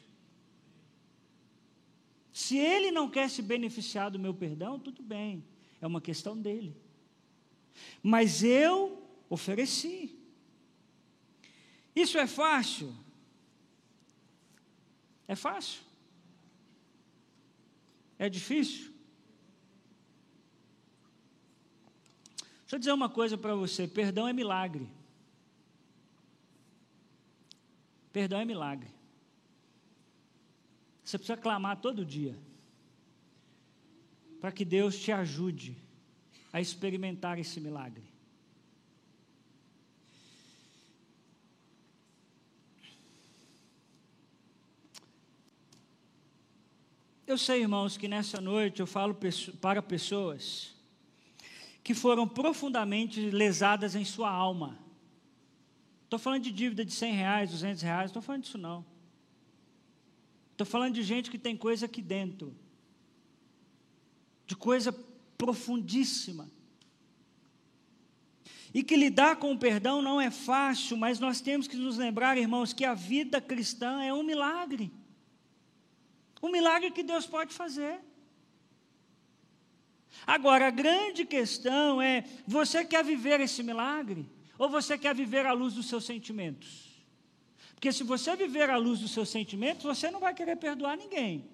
Se ele não quer se beneficiar do meu perdão, tudo bem, é uma questão dele. Mas eu ofereci. Isso é fácil? É fácil? É difícil? Deixa eu dizer uma coisa para você: perdão é milagre. Perdão é milagre. Você precisa clamar todo dia para que Deus te ajude a experimentar esse milagre. Eu sei, irmãos, que nessa noite eu falo para pessoas que foram profundamente lesadas em sua alma. Estou falando de dívida de 100 reais, 200 reais, estou falando disso não. Estou falando de gente que tem coisa aqui dentro, de coisa profundíssima. E que lidar com o perdão não é fácil, mas nós temos que nos lembrar, irmãos, que a vida cristã é um milagre. Um milagre que Deus pode fazer. Agora, a grande questão é: você quer viver esse milagre? Ou você quer viver à luz dos seus sentimentos? Porque se você viver à luz dos seus sentimentos, você não vai querer perdoar ninguém.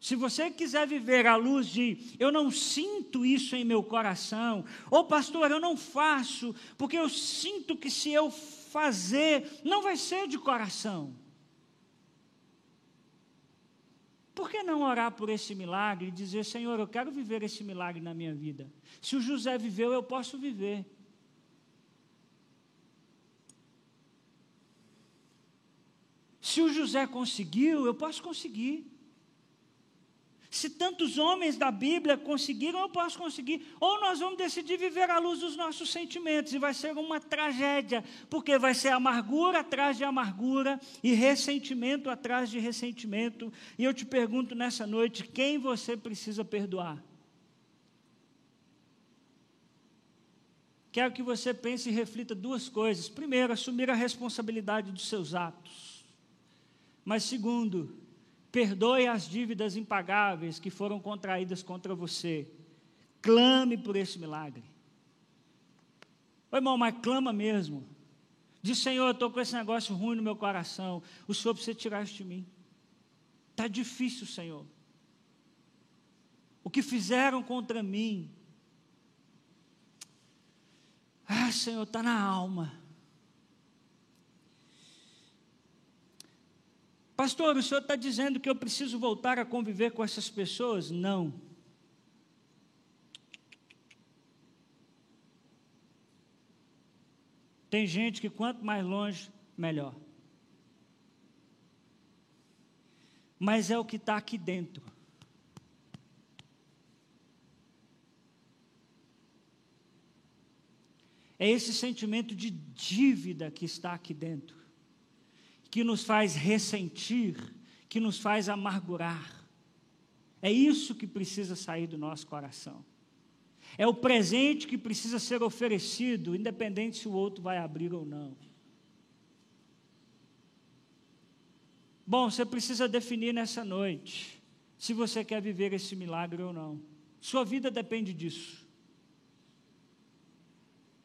Se você quiser viver à luz de eu não sinto isso em meu coração, ou pastor, eu não faço, porque eu sinto que se eu fazer, não vai ser de coração. Por que não orar por esse milagre e dizer, Senhor, eu quero viver esse milagre na minha vida? Se o José viveu, eu posso viver. Se o José conseguiu, eu posso conseguir. Se tantos homens da Bíblia conseguiram, eu posso conseguir. Ou nós vamos decidir viver à luz dos nossos sentimentos, e vai ser uma tragédia, porque vai ser amargura atrás de amargura, e ressentimento atrás de ressentimento. E eu te pergunto nessa noite: quem você precisa perdoar? Quero que você pense e reflita duas coisas. Primeiro, assumir a responsabilidade dos seus atos. Mas, segundo, Perdoe as dívidas impagáveis que foram contraídas contra você. Clame por esse milagre. Ô irmão, mas clama mesmo. Diz, Senhor, eu estou com esse negócio ruim no meu coração. O Senhor precisa tirar isso de mim. Está difícil, Senhor. O que fizeram contra mim. Ah, Senhor, está na alma. Pastor, o senhor está dizendo que eu preciso voltar a conviver com essas pessoas? Não. Tem gente que quanto mais longe, melhor. Mas é o que está aqui dentro. É esse sentimento de dívida que está aqui dentro que nos faz ressentir, que nos faz amargurar. É isso que precisa sair do nosso coração. É o presente que precisa ser oferecido, independente se o outro vai abrir ou não. Bom, você precisa definir nessa noite se você quer viver esse milagre ou não. Sua vida depende disso.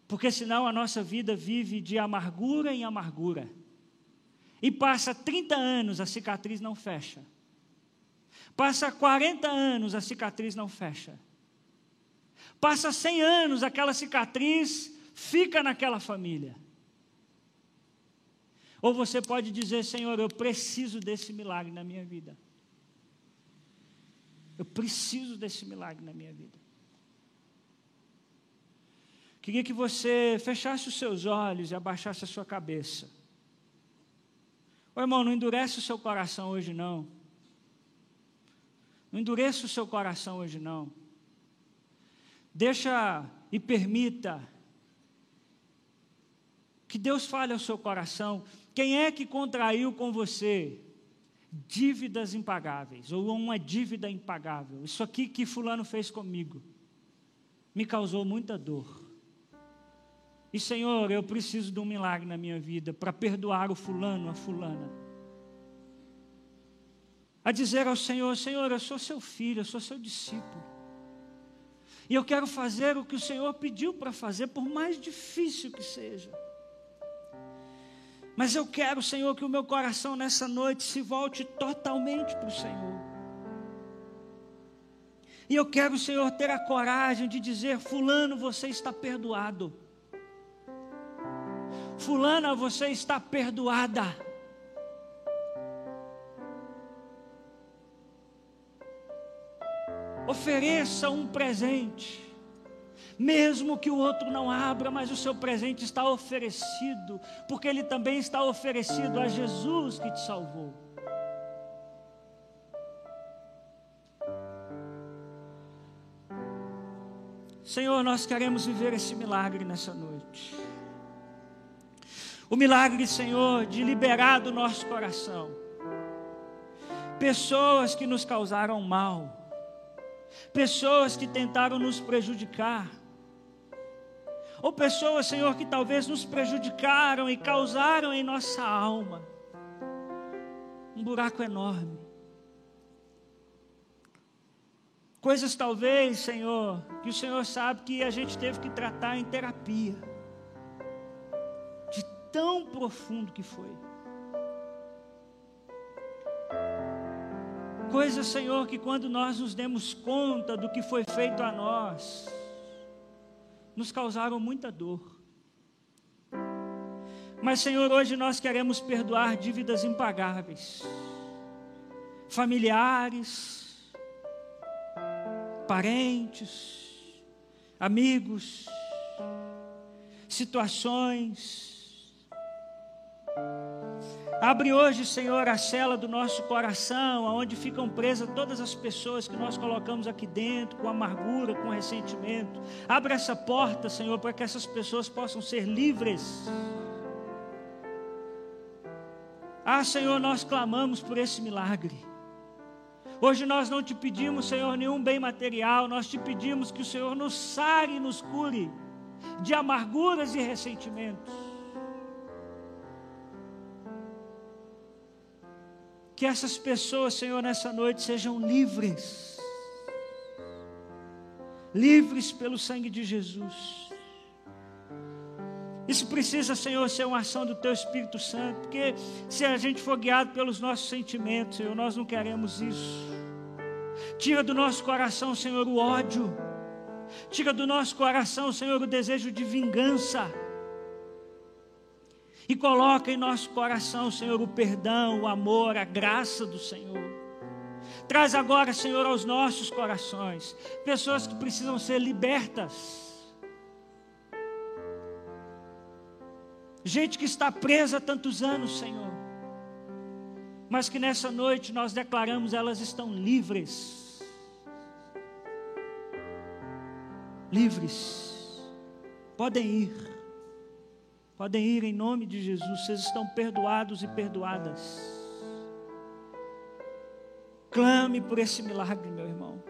Porque senão a nossa vida vive de amargura em amargura. E passa 30 anos, a cicatriz não fecha. Passa 40 anos, a cicatriz não fecha. Passa 100 anos, aquela cicatriz fica naquela família. Ou você pode dizer, Senhor, eu preciso desse milagre na minha vida. Eu preciso desse milagre na minha vida. Queria que você fechasse os seus olhos e abaixasse a sua cabeça. Ô irmão, não endurece o seu coração hoje não. Não endureça o seu coração hoje não. Deixa e permita que Deus fale ao seu coração. Quem é que contraiu com você dívidas impagáveis ou uma dívida impagável? Isso aqui que fulano fez comigo me causou muita dor. E Senhor, eu preciso de um milagre na minha vida para perdoar o fulano, a fulana. A dizer ao Senhor: Senhor, eu sou seu filho, eu sou seu discípulo. E eu quero fazer o que o Senhor pediu para fazer, por mais difícil que seja. Mas eu quero, Senhor, que o meu coração nessa noite se volte totalmente para o Senhor. E eu quero, Senhor, ter a coragem de dizer: Fulano, você está perdoado. Fulana, você está perdoada. Ofereça um presente mesmo que o outro não abra, mas o seu presente está oferecido, porque ele também está oferecido a Jesus que te salvou. Senhor, nós queremos viver esse milagre nessa noite. O milagre, Senhor, de liberar do nosso coração pessoas que nos causaram mal, pessoas que tentaram nos prejudicar, ou pessoas, Senhor, que talvez nos prejudicaram e causaram em nossa alma um buraco enorme. Coisas talvez, Senhor, que o Senhor sabe que a gente teve que tratar em terapia, tão profundo que foi. Coisas, Senhor, que quando nós nos demos conta do que foi feito a nós, nos causaram muita dor. Mas, Senhor, hoje nós queremos perdoar dívidas impagáveis, familiares, parentes, amigos, situações, Abre hoje, Senhor, a cela do nosso coração, aonde ficam presas todas as pessoas que nós colocamos aqui dentro, com amargura, com ressentimento. Abre essa porta, Senhor, para que essas pessoas possam ser livres. Ah, Senhor, nós clamamos por esse milagre. Hoje nós não te pedimos, Senhor, nenhum bem material, nós te pedimos que o Senhor nos sare e nos cure de amarguras e ressentimentos. Que essas pessoas, Senhor, nessa noite sejam livres. Livres pelo sangue de Jesus. Isso precisa, Senhor, ser uma ação do Teu Espírito Santo, porque se a gente for guiado pelos nossos sentimentos, Senhor, nós não queremos isso. Tira do nosso coração, Senhor, o ódio. Tira do nosso coração, Senhor, o desejo de vingança e coloca em nosso coração, Senhor, o perdão, o amor, a graça do Senhor. Traz agora, Senhor, aos nossos corações pessoas que precisam ser libertas. Gente que está presa há tantos anos, Senhor. Mas que nessa noite nós declaramos elas estão livres. Livres. Podem ir. Podem ir em nome de Jesus, vocês estão perdoados e perdoadas. Clame por esse milagre, meu irmão.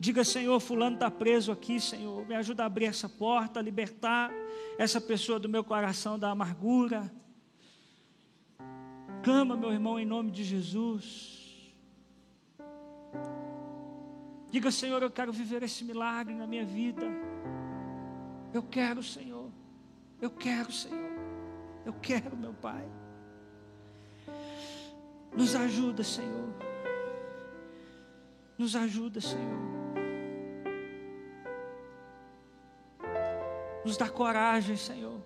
Diga, Senhor, fulano está preso aqui, Senhor. Me ajuda a abrir essa porta, a libertar essa pessoa do meu coração da amargura. Clama, meu irmão, em nome de Jesus. Diga, Senhor, eu quero viver esse milagre na minha vida. Eu quero, Senhor. Eu quero, Senhor. Eu quero, meu Pai. Nos ajuda, Senhor. Nos ajuda, Senhor. Nos dá coragem, Senhor.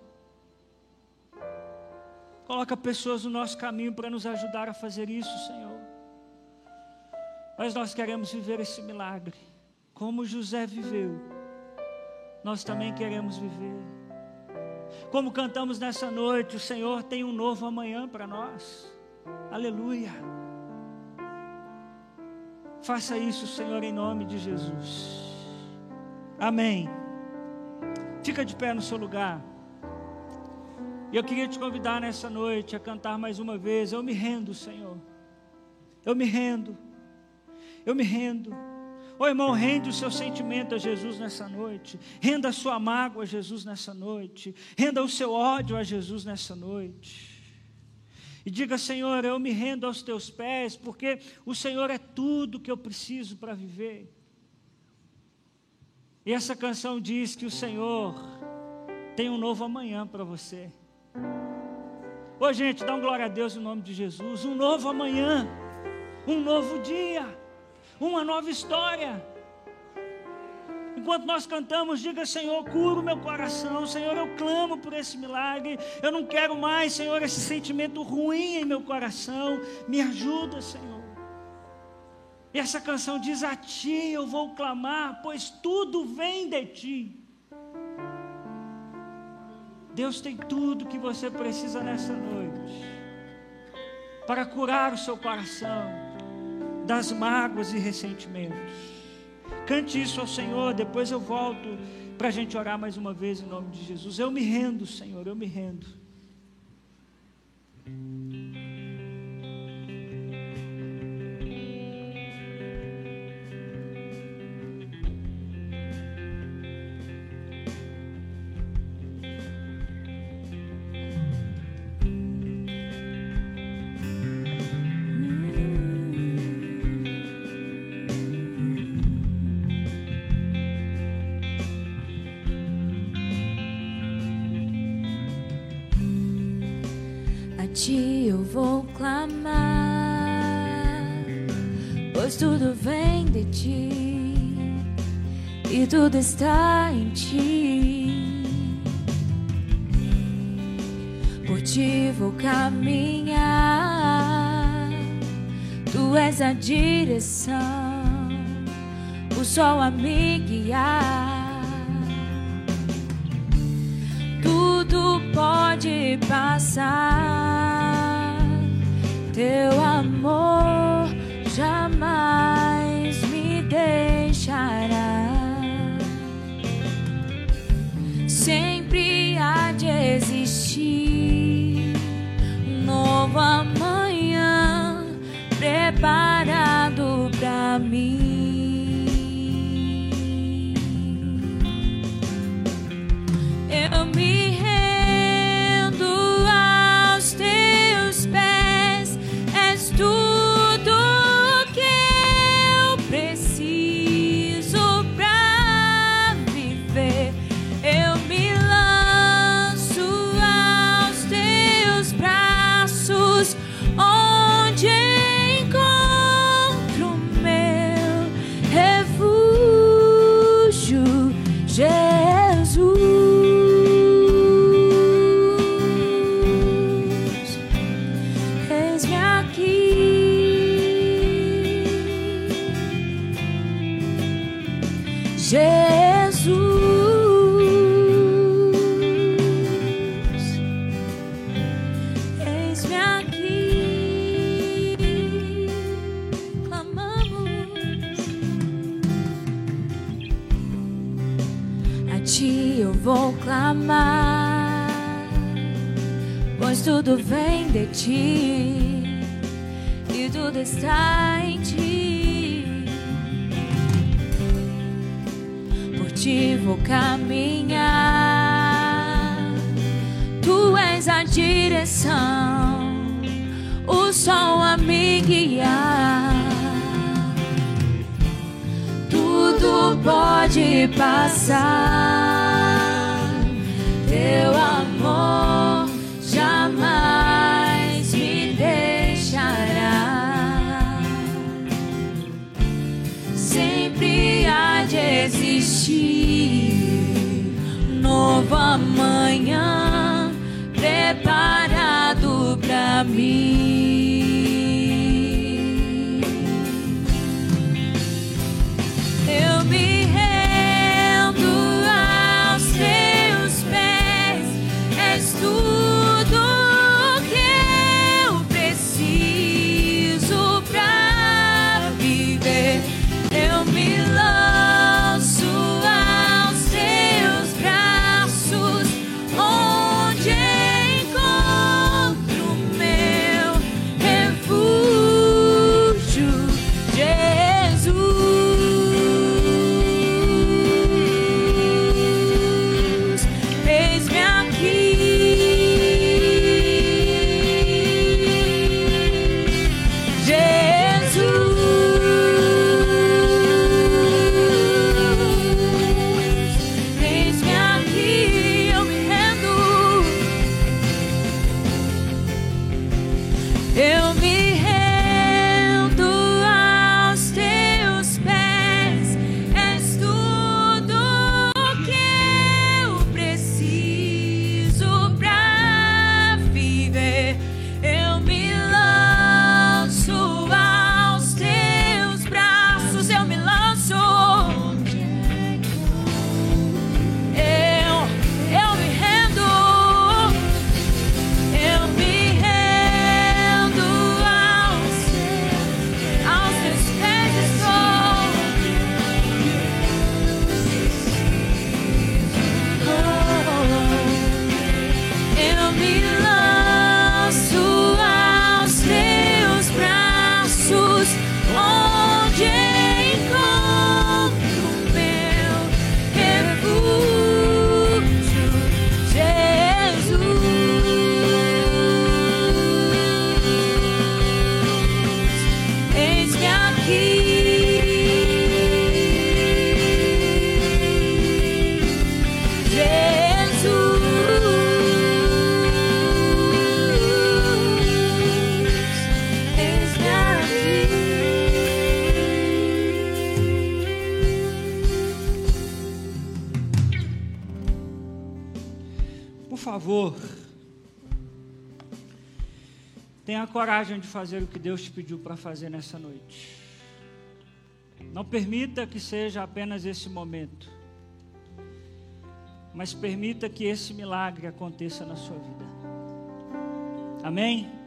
Coloca pessoas no nosso caminho para nos ajudar a fazer isso, Senhor. Mas nós queremos viver esse milagre, como José viveu. Nós também queremos viver. Como cantamos nessa noite, o Senhor tem um novo amanhã para nós. Aleluia. Faça isso, Senhor, em nome de Jesus. Amém. Fica de pé no seu lugar. E eu queria te convidar nessa noite a cantar mais uma vez. Eu me rendo, Senhor. Eu me rendo. Eu me rendo. Ô irmão, rende o seu sentimento a Jesus nessa noite. Renda a sua mágoa a Jesus nessa noite. Renda o seu ódio a Jesus nessa noite. E diga, Senhor, eu me rendo aos teus pés, porque o Senhor é tudo que eu preciso para viver. E essa canção diz que o Senhor tem um novo amanhã para você. Ô gente, dá um glória a Deus em nome de Jesus. Um novo amanhã, um novo dia, uma nova história. Enquanto nós cantamos, diga: Senhor, cura o meu coração. Senhor, eu clamo por esse milagre. Eu não quero mais, Senhor, esse sentimento ruim em meu coração. Me ajuda, Senhor. E essa canção diz: A ti eu vou clamar, pois tudo vem de ti. Deus tem tudo que você precisa nessa noite para curar o seu coração das mágoas e ressentimentos. Cante isso ao Senhor, depois eu volto para a gente orar mais uma vez em nome de Jesus. Eu me rendo, Senhor, eu me rendo. Está em ti. Por ti vou caminhar, tu és a direção, o sol a me guiar. Tudo pode passar, teu amor jamais há coragem de fazer o que Deus te pediu para fazer nessa noite. Não permita que seja apenas esse momento, mas permita que esse milagre aconteça na sua vida. Amém?